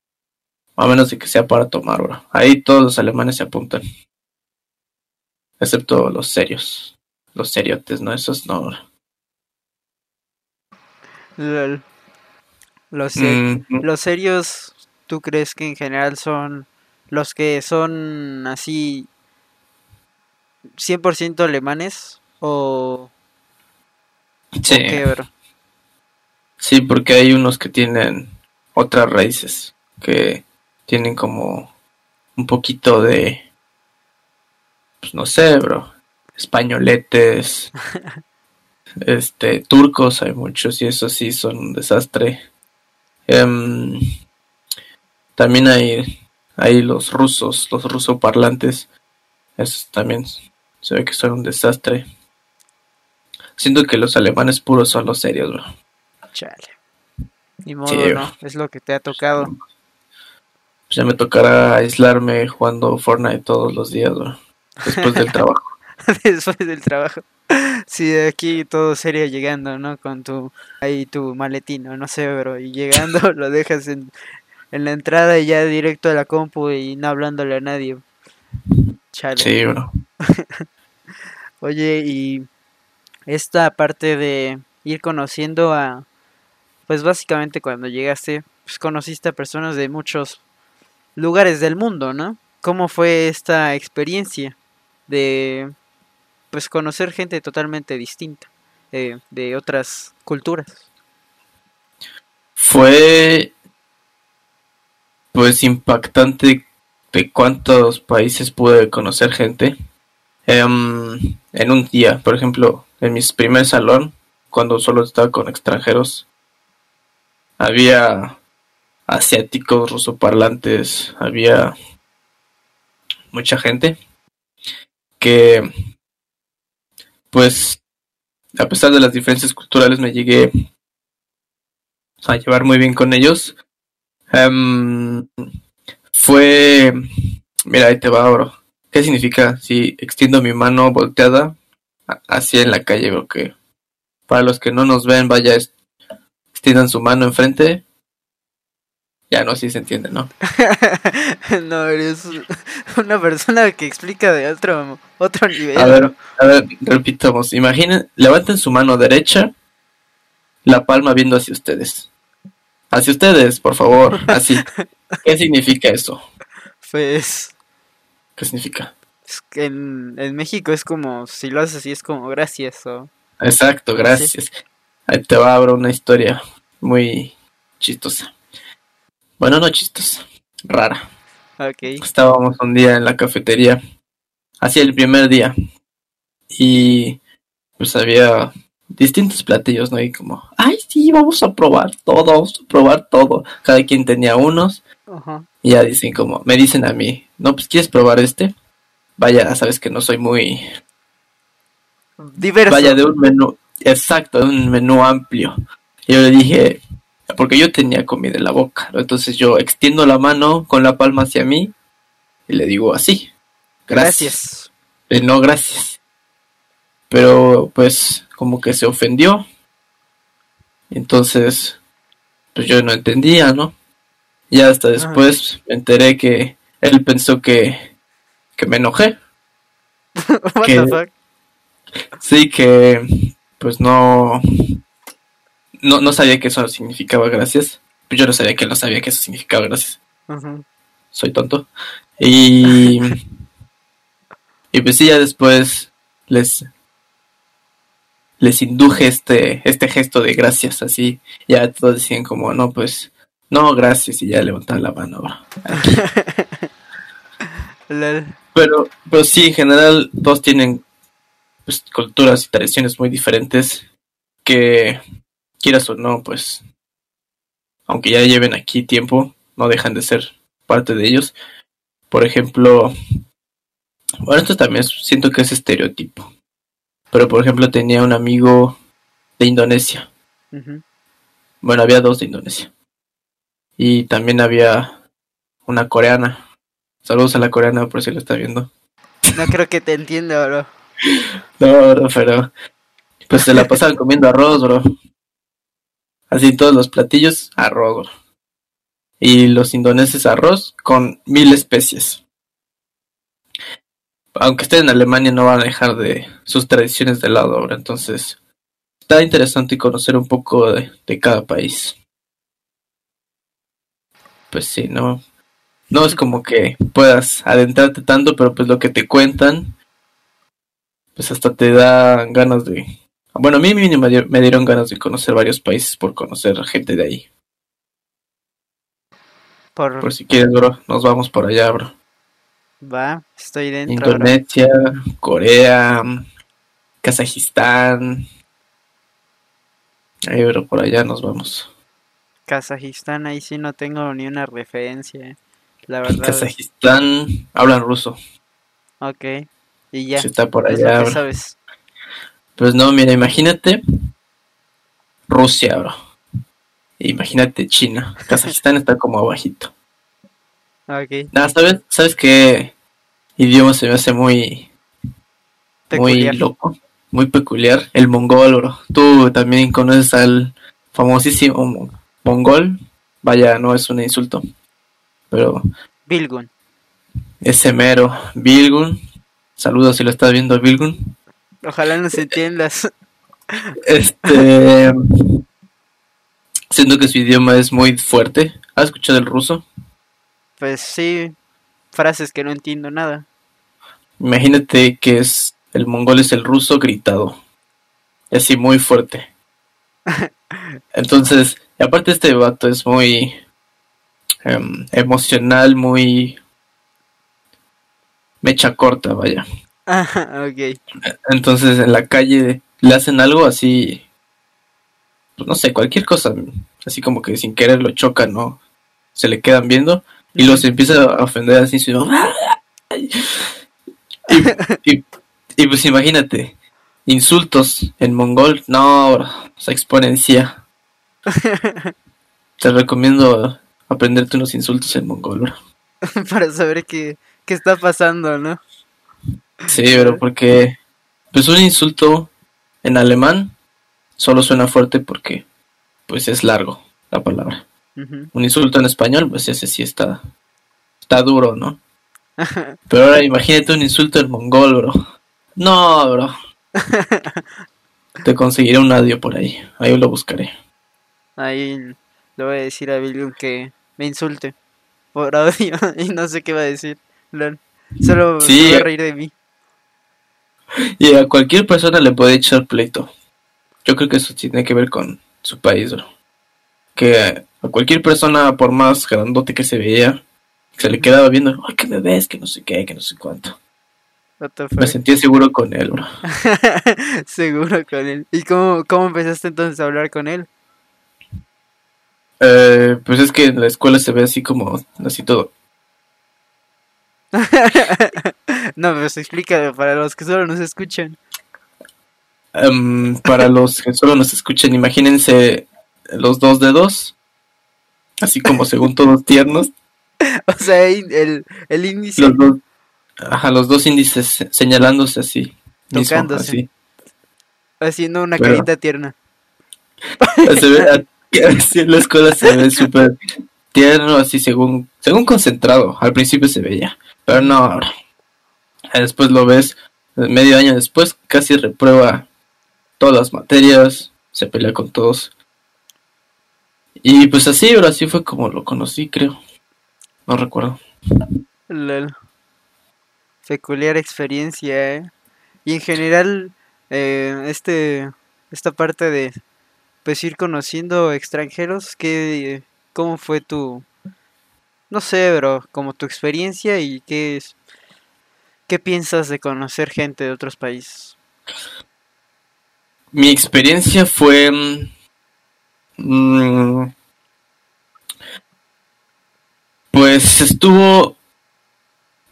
A menos de que sea para tomar, bro. Ahí todos los alemanes se apuntan. Excepto los serios. Los seriotes, ¿no? Esos no. bro. Lol. Los, se- Mm, los serios, ¿tú crees que en general son los que son así 100% alemanes? ¿O, o sí. qué, bro? Sí, porque hay unos que tienen otras raíces. Que tienen como un poquito de. Pues no sé, bro. Españoletes. este, turcos hay muchos y eso sí son un desastre. Em, también hay, hay los rusos, los rusoparlantes. Esos también se ve que son un desastre. Siento que los alemanes puros son los serios, bro. Chale. Ni modo, Sí, ¿no? Es lo que te ha tocado. Pues ya me tocará aislarme jugando Fortnite todos los días, bro. Después del trabajo. después del trabajo. Sí, aquí todo serio llegando, ¿no? Con tu ahí tu maletín, o no sé, bro, y llegando lo dejas en, en la entrada y ya directo a la compu y no hablándole a nadie. Chale. Sí, bro. Oye, y esta parte de ir conociendo a, pues básicamente cuando llegaste, pues conociste a personas de muchos lugares del mundo, ¿no? ¿Cómo fue esta experiencia de, pues conocer gente totalmente distinta, eh, de otras culturas? Fue pues impactante de cuántos países pude conocer gente. Em, en un día, por ejemplo, en mi primer salón, cuando solo estaba con extranjeros, había asiáticos, rusoparlantes, había mucha gente que, pues, a pesar de las diferencias culturales, me llegué a llevar muy bien con ellos. Em, fue, mira, ahí te va, bro. ¿Qué significa si extiendo mi mano volteada a- así en la calle, bro? Que para los que no nos ven, vaya, es- extiendan su mano enfrente. Ya no, sí se entiende, ¿no? no, eres una persona que explica de otro, otro nivel. A ver, a ver, repitamos. Imaginen, levanten su mano derecha, la palma viendo hacia ustedes. Hacia ustedes, por favor, así. ¿Qué significa eso? Pues ¿Qué significa? es que en, en México es como, si lo haces así es como gracias o... Exacto, gracias. Ahí te va abro una historia muy chistosa. Bueno, no chistosa, rara. Ok. Estábamos un día en la cafetería, hacia el primer día, y pues había distintos platillos, ¿no? Y como, ay, sí, vamos a probar todo, vamos a probar todo. Cada quien tenía unos, Ajá. y ya dicen como, me dicen a mí, no, pues quieres probar este. Vaya, sabes que no soy muy, Diverso. Vaya de un menú, exacto, un menú amplio. Yo le dije, porque yo tenía comida en la boca, entonces yo extiendo la mano con la palma hacia mí y le digo así, gracias. Gracias. Eh, no, gracias. Pero pues como que se ofendió. Entonces, pues yo no entendía, ¿no? Y hasta después me enteré que él pensó que, que me enojé. Que-? Sí, que pues no, no, no sabía que eso significaba gracias. Pues yo no sabía que él no sabía que eso significaba gracias. Soy tonto. Y, y pues sí, ya después les, les induje este, este gesto de gracias, así. Ya todos decían como, no, pues, no, gracias, y ya levantaban la mano. Pero, pero sí, en general, todos tienen pues, culturas y tradiciones muy diferentes que, quieras o no, pues, aunque ya lleven aquí tiempo, no dejan de ser parte de ellos. Por ejemplo, bueno, esto también siento que es estereotipo. Pero, por ejemplo, tenía un amigo de Indonesia. Bueno, había dos de Indonesia. Y también había una coreana. Saludos a la coreana por si lo está viendo. No creo que te entienda, bro. No, bro, pero pues se la pasaban comiendo arroz, bro. Así todos los platillos, arroz. bro. Y los indoneses arroz con mil especies. Aunque estén en Alemania no van a dejar de sus tradiciones de lado ahora. Entonces está interesante conocer un poco de, de cada país. Pues sí, no, no es como que puedas adentrarte tanto, pero pues lo que te cuentan, pues hasta te da ganas de... Bueno, a mí mínimo me, dieron ganas de conocer varios países por conocer gente de ahí. Por... Por si quieres, bro, nos vamos por allá, bro. Va, estoy dentro. bro. Indonesia, Corea, Kazajistán. Ahí, bro, por allá nos vamos. Kazajistán, ahí sí no tengo ni una referencia. La verdad. Kazajistán, hablan ruso. Ok. Y ya. Si está por allá, bro. sabes. Pues no, mira, imagínate Rusia, bro. Imagínate China. Kazajistán está como abajito. Ok. Nada, ¿sabes, ¿sabes qué idioma se me hace muy, Peculiar. muy loco? Muy peculiar. El mongol, bro. Tú también conoces al famosísimo mo- mongol. Vaya, no es un insulto. Pero Bilgun. ese mero, Bilgun. Saludos si lo estás viendo, Bilgun. Ojalá nos entiendas. Este. Siento que su idioma es muy fuerte. ¿Has escuchado el ruso? Pues sí. Frases que no entiendo nada. Imagínate que es. El mongol es el ruso gritado. Y así muy fuerte. Entonces, aparte este vato es muy. em, emocional, muy. Mecha corta, vaya. Ah, ok. Entonces en la calle le hacen algo así, pues no sé, cualquier cosa, así como que sin querer lo chocan, ¿no? Se le quedan viendo y los empieza a ofender así, su- y, y, y pues imagínate, insultos en mongol, no, bro, se exponencia. Te recomiendo aprenderte unos insultos en mongol, bro. Para saber qué, qué está pasando, ¿no? Sí, pero porque pues un insulto en alemán solo suena fuerte porque pues es largo la palabra. Un insulto en español, pues ese sí está está duro, ¿no? Pero ahora imagínate un insulto en mongol, bro. No, bro. Te conseguiré un audio por ahí. Ahí lo buscaré. Ahí le voy a decir a Bilgun que me insulte por audio y no sé qué va a decir. Lol. Solo Sí. se va a reír de mí. Y a cualquier persona le puede echar pleito. Yo creo que eso tiene que ver con su país, bro. Que a cualquier persona, por más grandote que se veía, se le quedaba viendo, ay, que me ves, que no sé qué, que no sé cuánto. Me sentía seguro con él, bro. Seguro con él. ¿Y cómo, cómo empezaste entonces a hablar con él? Eh, pues es que en la escuela se ve así como, así todo. no, pues explícalo para los que solo nos escuchan. Em, para los que solo nos escuchen, imagínense los dos dedos, así como según todos tiernos, O sea, el, el índice los dos, ajá, los dos índices se- señalándose así, mismo, Tocándose. así. haciendo una Pero- carita tierna. se ve así en la escuela se ve súper tierno, así según, según concentrado. Al principio se veía, pero no. Después lo ves, medio año después, casi reprueba todas las materias, se pelea con todos. Y pues así, ahora sí fue como lo conocí, creo. No recuerdo. Peculiar experiencia, ¿eh? Y en general, eh, este, esta parte de, pues, ir conociendo extranjeros, ¿qué, ¿cómo fue tu, no sé, bro, como tu experiencia y qué es, qué piensas de conocer gente de otros países? Mi experiencia fue... mm, pues estuvo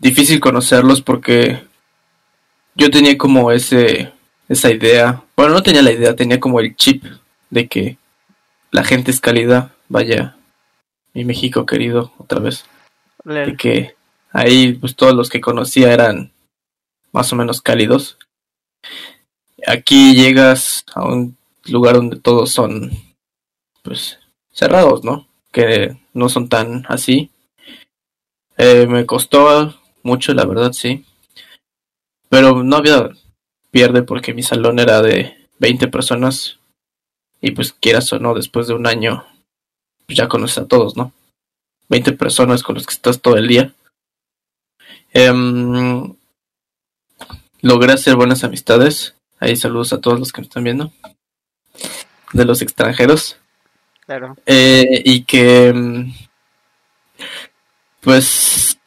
difícil conocerlos porque yo tenía como ese esa idea. Bueno, no tenía la idea, tenía como el chip de que la gente es cálida. Vaya, mi México querido, otra vez. De Lol. que ahí pues todos los que conocía eran más o menos cálidos. Aquí llegas a un lugar donde todos son pues cerrados, ¿no? Que no son tan así. Eh, me costó mucho, la verdad, sí. Pero no había pierde porque mi salón era de 20 personas y pues quieras o no, después de un año pues ya conoces a todos, ¿no? 20 personas con los que estás todo el día. Em, logré hacer buenas amistades. Ahí saludos a todos los que me están viendo. De los extranjeros. Claro. Eh, y que, em, pues,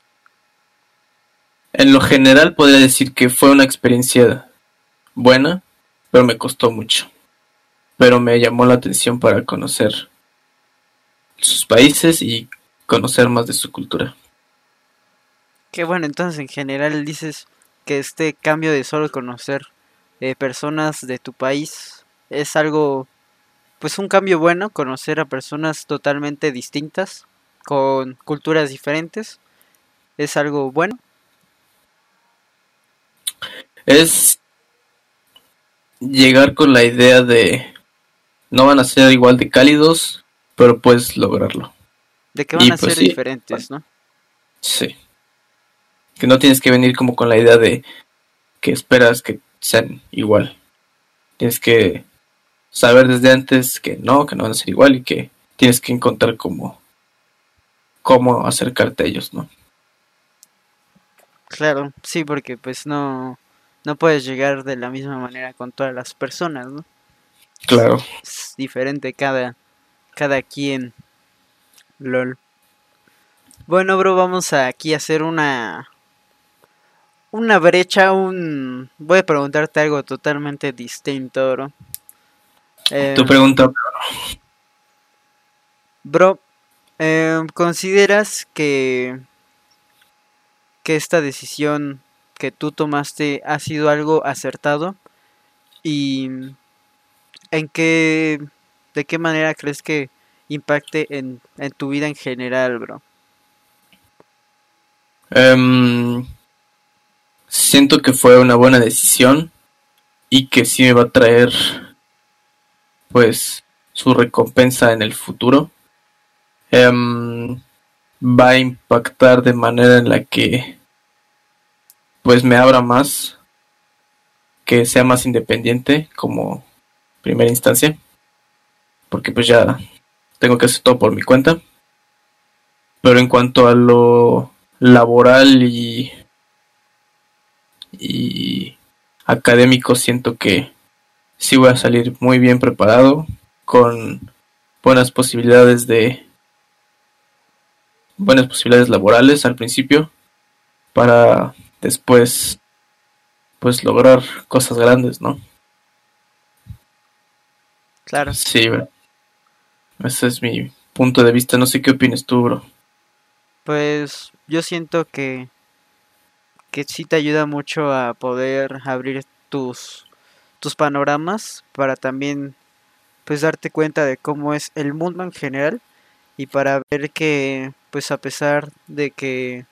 en lo general podría decir que fue una experiencia buena, pero me costó mucho. Pero me llamó la atención para conocer sus países y conocer más de su cultura. Qué bueno, entonces en general dices que este cambio de solo conocer eh, personas de tu país es algo, pues un cambio bueno, conocer a personas totalmente distintas, con culturas diferentes, es algo bueno. Es llegar con la idea de no van a ser igual de cálidos, pero puedes lograrlo. De que van a pues ser diferentes, ¿no? Sí. Que no tienes que venir como con la idea de que esperas que sean igual. Tienes que saber desde antes que no, que no van a ser igual y que tienes que encontrar cómo, cómo acercarte a ellos, ¿no? Claro, sí, porque pues no, no puedes llegar de la misma manera con todas las personas, ¿no? Claro. Es diferente cada, cada quien. LOL. Bueno, bro, vamos a aquí a hacer una una brecha, un voy a preguntarte algo totalmente distinto, bro. Eh, tu pregunta. Bro, eh, ¿consideras que que esta decisión que tú tomaste ha sido algo acertado? ¿Y en qué de qué manera crees que impacte en, tu vida en general, bro? Em, siento que fue una buena decisión y que sí me va a traer pues su recompensa en el futuro. Em, va a impactar de manera en la que pues me abra más, que sea más independiente como primera instancia, porque pues ya tengo que hacer todo por mi cuenta. Pero en cuanto a lo laboral y, y académico, siento que sí voy a salir muy bien preparado, con buenas posibilidades de buenas posibilidades laborales al principio para después pues lograr cosas grandes, ¿no? Claro. Sí, bro. Ese es mi punto de vista. No sé qué opinas tú, bro. Pues yo siento que que sí te ayuda mucho a poder abrir tus tus panoramas para también pues darte cuenta de cómo es el mundo en general y para ver que pues a pesar de que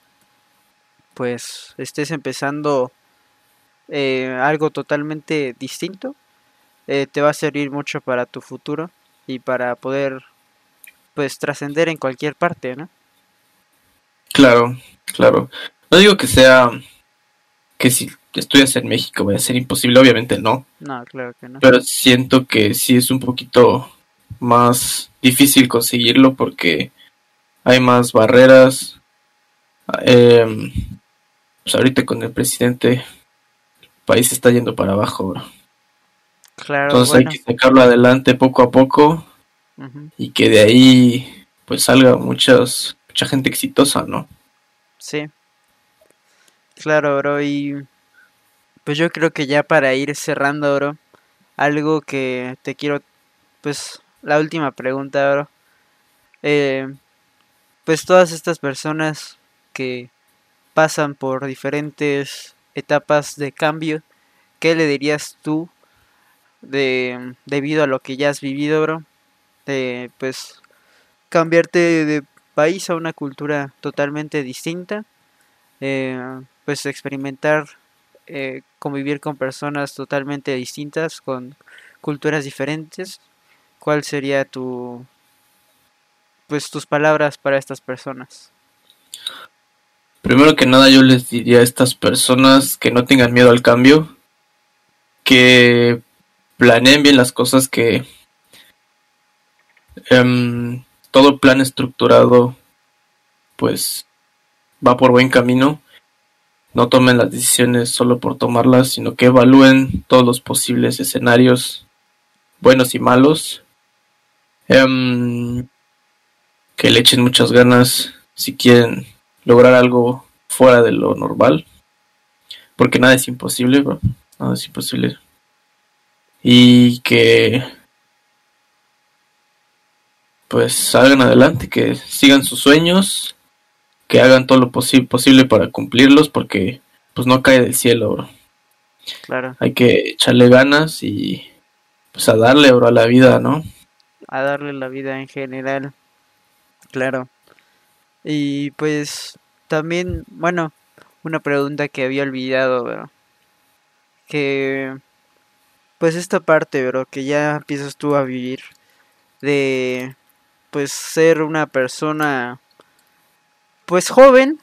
pues estés empezando eh, algo totalmente distinto eh, te va a servir mucho para tu futuro y para poder pues trascender en cualquier parte, ¿no? Claro, claro. No digo que sea que si estudias en México vaya a ser imposible, obviamente no. No, claro que no. Pero siento que sí es un poquito más difícil conseguirlo porque hay más barreras. Eh, pues ahorita con el presidente el país está yendo para abajo, bro. Entonces hay que sacarlo adelante poco a poco y que de ahí pues salga muchas, mucha gente exitosa, ¿no? Sí. Claro, bro. Y pues yo creo que ya para ir cerrando, bro, algo que te quiero, pues la última pregunta, bro. Eh, pues todas estas personas que pasan por diferentes etapas de cambio, ¿qué le dirías tú de debido a lo que ya has vivido, bro, de pues cambiarte de país a una cultura totalmente distinta, eh, pues experimentar eh, convivir con personas totalmente distintas, con culturas diferentes. ¿Cuál sería tu, pues tus palabras para estas personas. Primero que nada yo les diría a estas personas que no tengan miedo al cambio, que planeen bien las cosas, que em, todo plan estructurado pues va por buen camino. No tomen las decisiones solo por tomarlas, sino que evalúen todos los posibles escenarios, buenos y malos. Em, que le echen muchas ganas si quieren lograr algo fuera de lo normal. Porque nada es imposible, nada es imposible. Y que pues salgan adelante, que sigan sus sueños, que hagan todo lo posible para cumplirlos, porque pues no cae del cielo, bro. Claro. Hay que echarle ganas y pues a darle, bro, a la vida, ¿no? A darle la vida en general. Claro. Y pues también, bueno, una pregunta que había olvidado, bro. Que pues esta parte, bro, que ya empiezas tú a vivir de pues ser una persona pues joven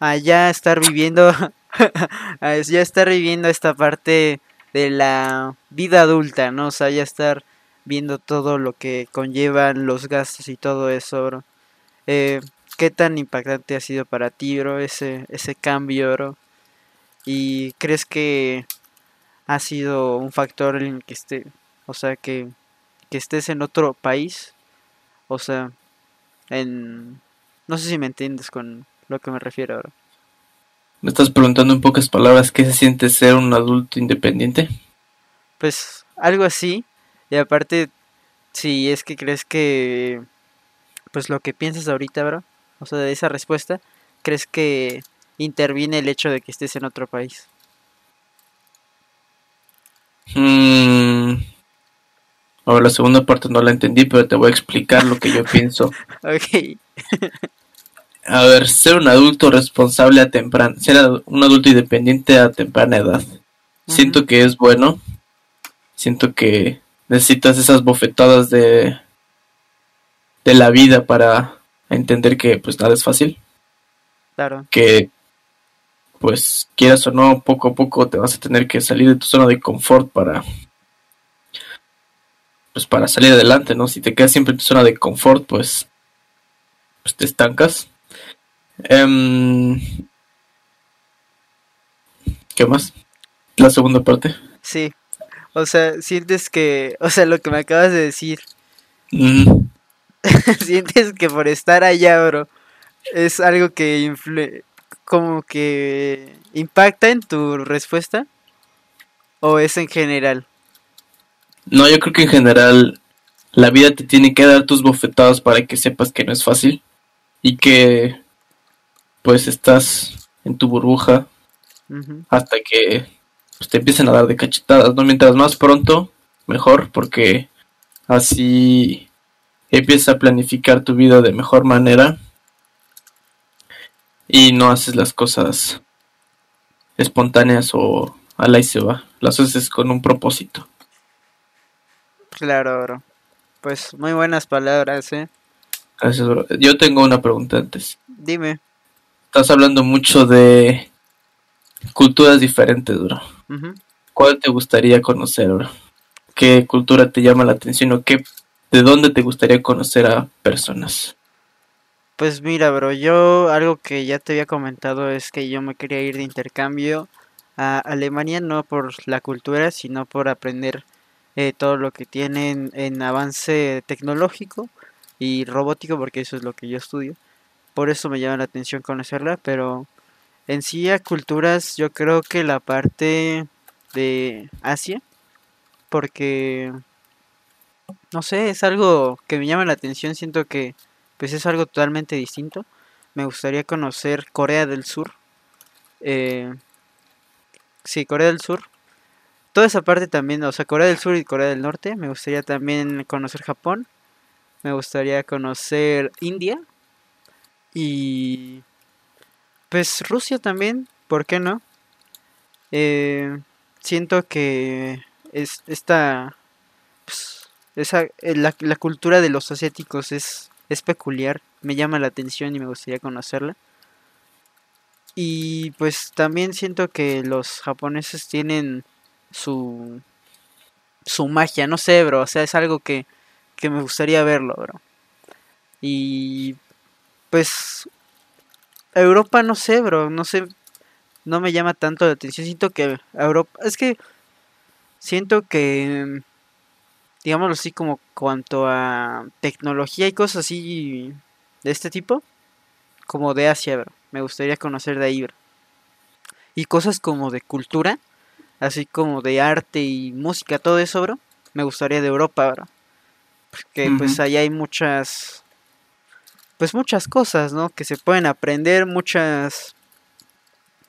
a ya estar viviendo ya estar viviendo esta parte de la vida adulta, ¿no? O sea, ya estar viendo todo lo que conllevan los gastos y todo eso, bro. Eh, ¿Qué tan impactante ha sido para ti, bro, ese, ese cambio, bro? ¿Y crees que ha sido un factor en el que esté, o sea, que, que estés en otro país? O sea, en... No sé si me entiendes con lo que me refiero ahora. Me estás preguntando en pocas palabras qué se siente ser un adulto independiente. Pues algo así. Y aparte, si es que crees que... Pues lo que piensas ahorita, bro. O sea, de esa respuesta, ¿crees que interviene el hecho de que estés en otro país? Mm, Ahora la segunda parte no la entendí, pero te voy a explicar lo que yo pienso. ok. a ver, ser un adulto responsable a temprana, ser un adulto independiente a temprana edad. Siento que es bueno. Siento que necesitas esas bofetadas de de la vida para entender que pues nada es fácil. Claro. Que pues quieras o no, poco a poco te vas a tener que salir de tu zona de confort para pues para salir adelante, ¿no? Si te quedas siempre en tu zona de confort, pues, pues te estancas. Em, ¿Qué más? La segunda parte. Sí. O sea, sientes que, o sea, lo que me acabas de decir. sientes que por estar allá, bro, es algo que influye, como que impacta en tu respuesta o es en general. No, yo creo que en general la vida te tiene que dar tus bofetadas para que sepas que no es fácil y que pues estás en tu burbuja hasta que pues, te empiecen a dar de cachetadas, ¿no? Mientras más pronto, mejor, porque así empiezas a planificar tu vida de mejor manera y no haces las cosas espontáneas o a la y se va, las haces con un propósito. Claro, bro. Pues muy buenas palabras, ¿eh? Gracias, bro. Yo tengo una pregunta antes. Dime. Estás hablando mucho de culturas diferentes, bro. ¿Cuál te gustaría conocer, bro? ¿Qué cultura te llama la atención o qué, de dónde te gustaría conocer a personas? Pues mira, bro, yo algo que ya te había comentado es que yo me quería ir de intercambio a Alemania no por la cultura, sino por aprender eh, todo lo que tienen en avance tecnológico y robótico, porque eso es lo que yo estudio. Por eso me llama la atención conocerla, pero en sí a culturas yo creo que la parte de Asia, porque no sé, es algo que me llama la atención, siento que pues es algo totalmente distinto. Me gustaría conocer Corea del Sur. Eh, sí, Corea del Sur toda esa parte también, o sea, Corea del Sur y Corea del Norte. Me gustaría también conocer Japón. Me gustaría conocer India. Y pues Rusia también, ¿por qué no? Eh, siento que es esta pues, esa, eh, la, la, cultura de los asiáticos es, es peculiar, me llama la atención y me gustaría conocerla. Y pues también siento que los japoneses tienen su su magia, no sé, bro, o sea, es algo que, que me gustaría verlo, bro. Y pues Europa no sé, bro, no sé, no me llama tanto la atención, siento que Europa, es que siento que digámoslo así como cuanto a tecnología y cosas así de este tipo, como de Asia, bro. Me gustaría conocer de ahí, bro. Y cosas como de cultura, así como de arte y música, todo eso, bro. Me gustaría de Europa, bro. Porque pues allá hay muchas pues muchas cosas, ¿no? Que se pueden aprender, muchas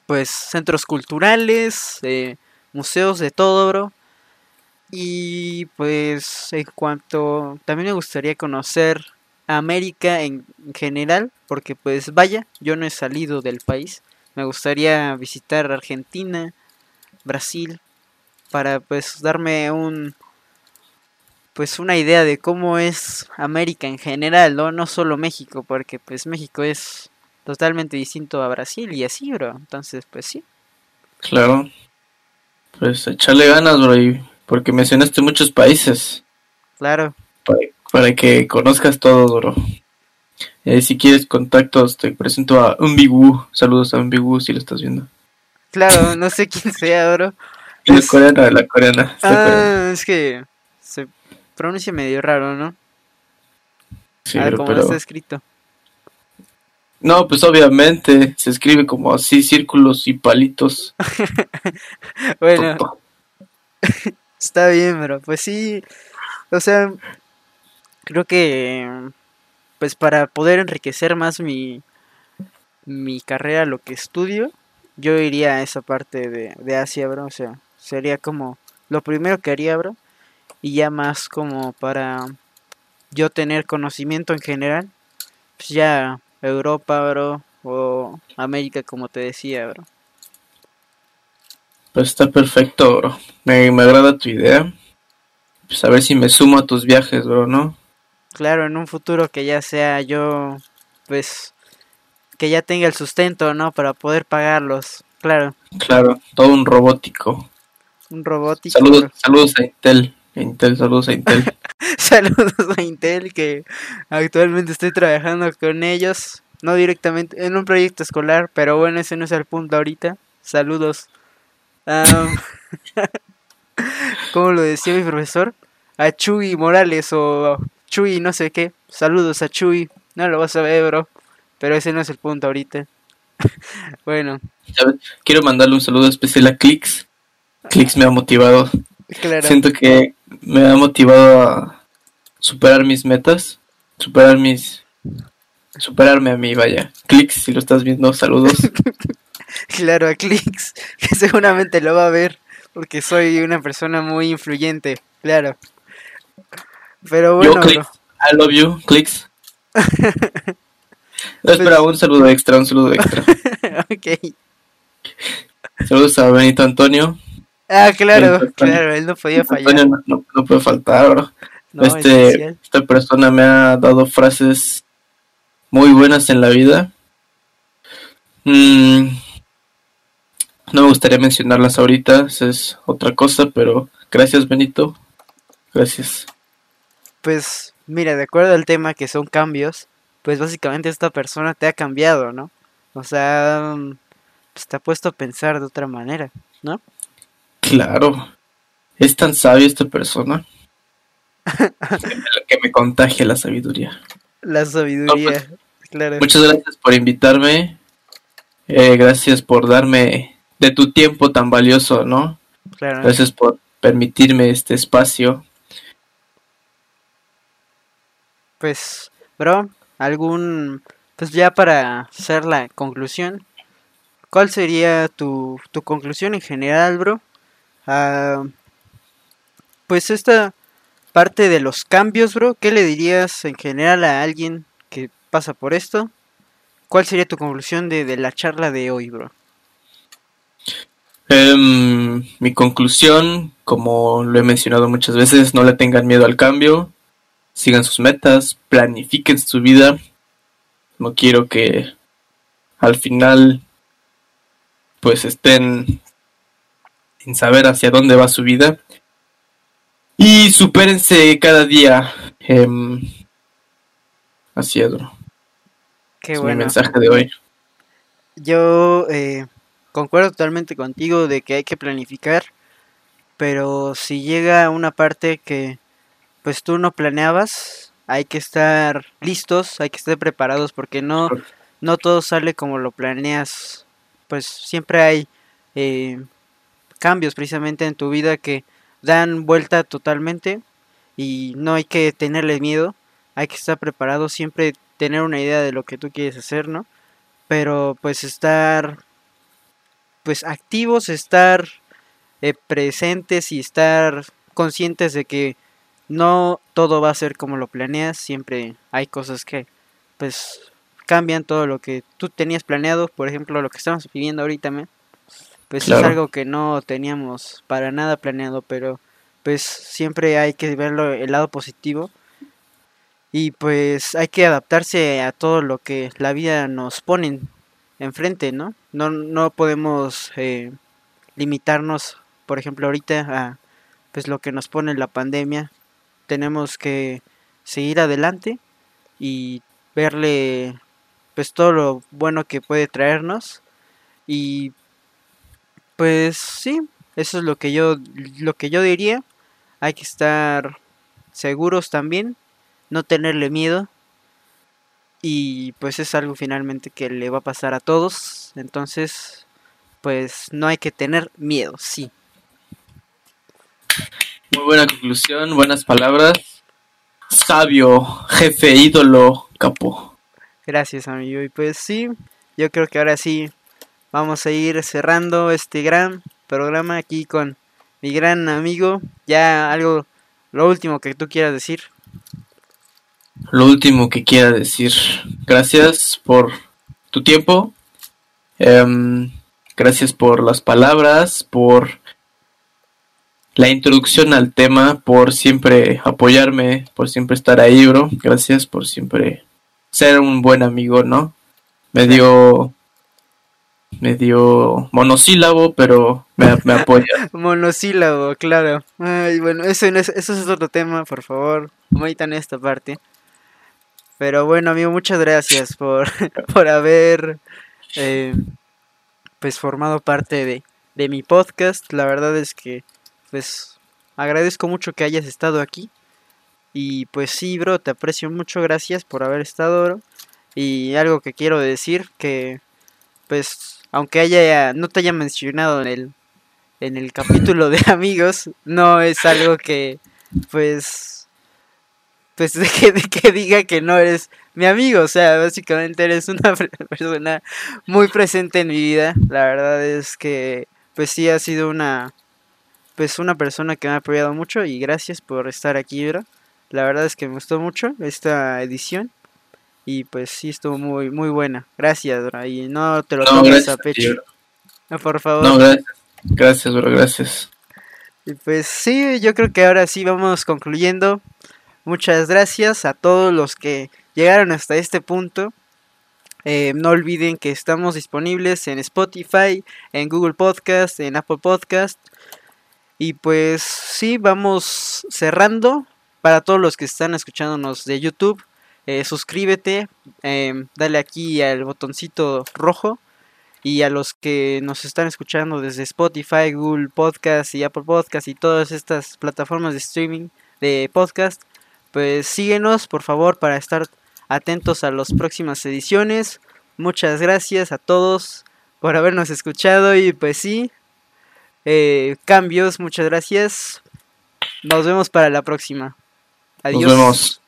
pues centros culturales, eh, museos de todo, bro. Y pues en cuanto también me gustaría conocer América en general, porque pues vaya, yo no he salido del país. Me gustaría visitar Argentina, Brasil, para pues darme un pues una idea de cómo es América en general, ¿no? No solo México, porque pues México es totalmente distinto a Brasil y así, bro. Entonces, pues sí. Claro. Pues echarle ganas, bro, y porque mencionaste muchos países. Claro. Para, que conozcas todo, bro. Eh, si quieres contactos, te presento a Umbigu. Saludos a Umbigu si lo estás viendo. Claro, no sé quién sea, bro. La coreana, la coreana. Ah, es que se pronuncia medio raro, ¿no? Sí, a ver cómo está escrito. No, pues obviamente se escribe como así, círculos y palitos. bueno, Está bien, bro. Pues sí. O sea, creo que pues para poder enriquecer más mi mi carrera, lo que estudio, yo iría a esa parte de, de Asia, bro. O sea, sería como lo primero que haría, bro. Y ya más como para yo tener conocimiento en general, pues ya Europa, bro, o América, como te decía, bro. Pues está perfecto, bro. Me, agrada tu idea. Pues a ver si me sumo a tus viajes, bro, ¿no? Claro, en un futuro que ya sea yo, pues, que ya tenga el sustento, ¿no? Para poder pagarlos, claro. Claro, todo un robótico. Un robótico. Saludos, saludos a Intel. Intel, saludos a Intel. saludos a Intel, que actualmente estoy trabajando con ellos. No directamente en un proyecto escolar, pero bueno, ese no es el punto ahorita. Saludos. Um, como lo decía mi profesor, a Chuy Morales o Chuy no sé qué. Saludos a Chuy. No lo vas a ver, bro. Pero ese no es el punto ahorita. bueno. Quiero mandarle un saludo especial a Clix. Clix me ha motivado. Siento que me ha motivado a superar mis metas. Superar mis... Superarme a mí, vaya. Clix, si lo estás viendo, saludos. Claro, a Clix, que seguramente lo va a ver, porque soy una persona muy influyente, claro. Pero bueno, I love you, Clix. espera, un saludo extra, un saludo extra. ok. Saludos a Benito Antonio. Ah, claro, claro, él no podía fallar. Antonio no, no, puede faltar, bro. este, esta persona me ha dado frases muy buenas en la vida. Mm, no me gustaría mencionarlas ahorita, es otra cosa, pero gracias Benito. Gracias. Pues mira, de acuerdo al tema que son cambios, pues básicamente esta persona te ha cambiado, ¿no? O sea, pues te ha puesto a pensar de otra manera, ¿no? Claro. Es tan sabia esta persona. que me contagia la sabiduría. La sabiduría, pues, claro. Muchas gracias por invitarme. Eh, gracias por darme de tu tiempo tan valioso, ¿no? Claro. Gracias por permitirme este espacio. Pues, bro, algún, pues ya para hacer la conclusión, ¿cuál sería tu, tu conclusión en general, bro? Ah, pues esta parte de los cambios, bro, ¿qué le dirías en general a alguien que pasa por esto? ¿Cuál sería tu conclusión de, de la charla de hoy, bro? Em, mi conclusión, como lo he mencionado muchas veces, no le tengan miedo al cambio. sigan sus metas, planifiquen su vida. No quiero que al final pues estén sin saber hacia dónde va su vida. Y supérense cada día. Eh, así es, Qué es bueno. mi mensaje de hoy. Yo eh, concuerdo totalmente contigo de que hay que planificar, pero si llega una parte que pues tú no planeabas, hay que estar listos, hay que estar preparados porque no, no todo sale como lo planeas. Pues siempre hay eh, cambios precisamente en tu vida que dan vuelta totalmente y no hay que tenerle miedo, hay que estar preparado, siempre tener una idea de lo que tú quieres hacer, ¿no? Pero pues estar pues activos, estar eh, presentes y estar conscientes de que no todo va a ser como lo planeas, siempre hay cosas que pues cambian todo lo que tú tenías planeado, por ejemplo, lo que estamos viviendo ahorita, ¿me? pues es algo que no teníamos para nada planeado, pero pues siempre hay que verlo el lado positivo y pues hay que adaptarse a todo lo que la vida nos pone enfrente, ¿no? No, no podemos eh, limitarnos, por ejemplo, ahorita a pues lo que nos pone la pandemia. Tenemos que seguir adelante y verle pues todo lo bueno que puede traernos y pues sí, eso es lo que yo lo que yo diría. Hay que estar seguros también, no tenerle miedo y pues es algo finalmente que le va a pasar a todos, entonces pues no hay que tener miedo, sí. Muy buena conclusión, buenas palabras. Sabio, jefe, ídolo, capo. Gracias, amigo. Y pues sí, yo creo que ahora sí vamos a ir cerrando este gran programa aquí con mi gran amigo. Ya algo, lo último que tú quieras decir. Lo último que quiera decir, gracias por tu tiempo, em, gracias por las palabras, por la introducción al tema, por siempre apoyarme, por siempre estar ahí, bro. Gracias por siempre ser un buen amigo, ¿no? Medio, medio monosílabo, pero me, me apoya. Monosílabo, claro. Ay, bueno, eso, eso es otro tema, por favor. Omitan esta parte. Pero bueno, amigo, muchas gracias por, por haber eh, pues formado parte de, de mi podcast. La verdad es que pues agradezco mucho que hayas estado aquí. Y pues sí, bro, te aprecio mucho. Gracias por haber estado, bro. Y algo que quiero decir que pues aunque haya no te haya mencionado en el en el capítulo de amigos no es algo que pues pues de que, de que diga que no eres mi amigo o sea básicamente eres una persona muy presente en mi vida la verdad es que pues sí ha sido una pues una persona que me ha apoyado mucho y gracias por estar aquí bro la verdad es que me gustó mucho esta edición y pues sí estuvo muy muy buena gracias bro y no te lo No, tomes a pecho. No, por favor No, gracias. Gracias, bro, gracias. Y pues sí, yo creo que ahora sí vamos concluyendo. Muchas gracias a todos los que llegaron hasta este punto. Eh, no olviden que estamos disponibles en Spotify, en Google Podcast, en Apple Podcast. Y pues sí, vamos cerrando. Para todos los que están escuchándonos de YouTube, eh, suscríbete, em, dale aquí al botoncito rojo. Y a los que nos están escuchando desde Spotify, Google Podcast y Apple Podcast y todas estas plataformas de streaming de podcast, pues síguenos por favor para estar atentos a las próximas ediciones. Muchas gracias a todos por habernos escuchado y pues sí, eh, cambios, muchas gracias. Nos vemos para la próxima. Adiós. Nos vemos.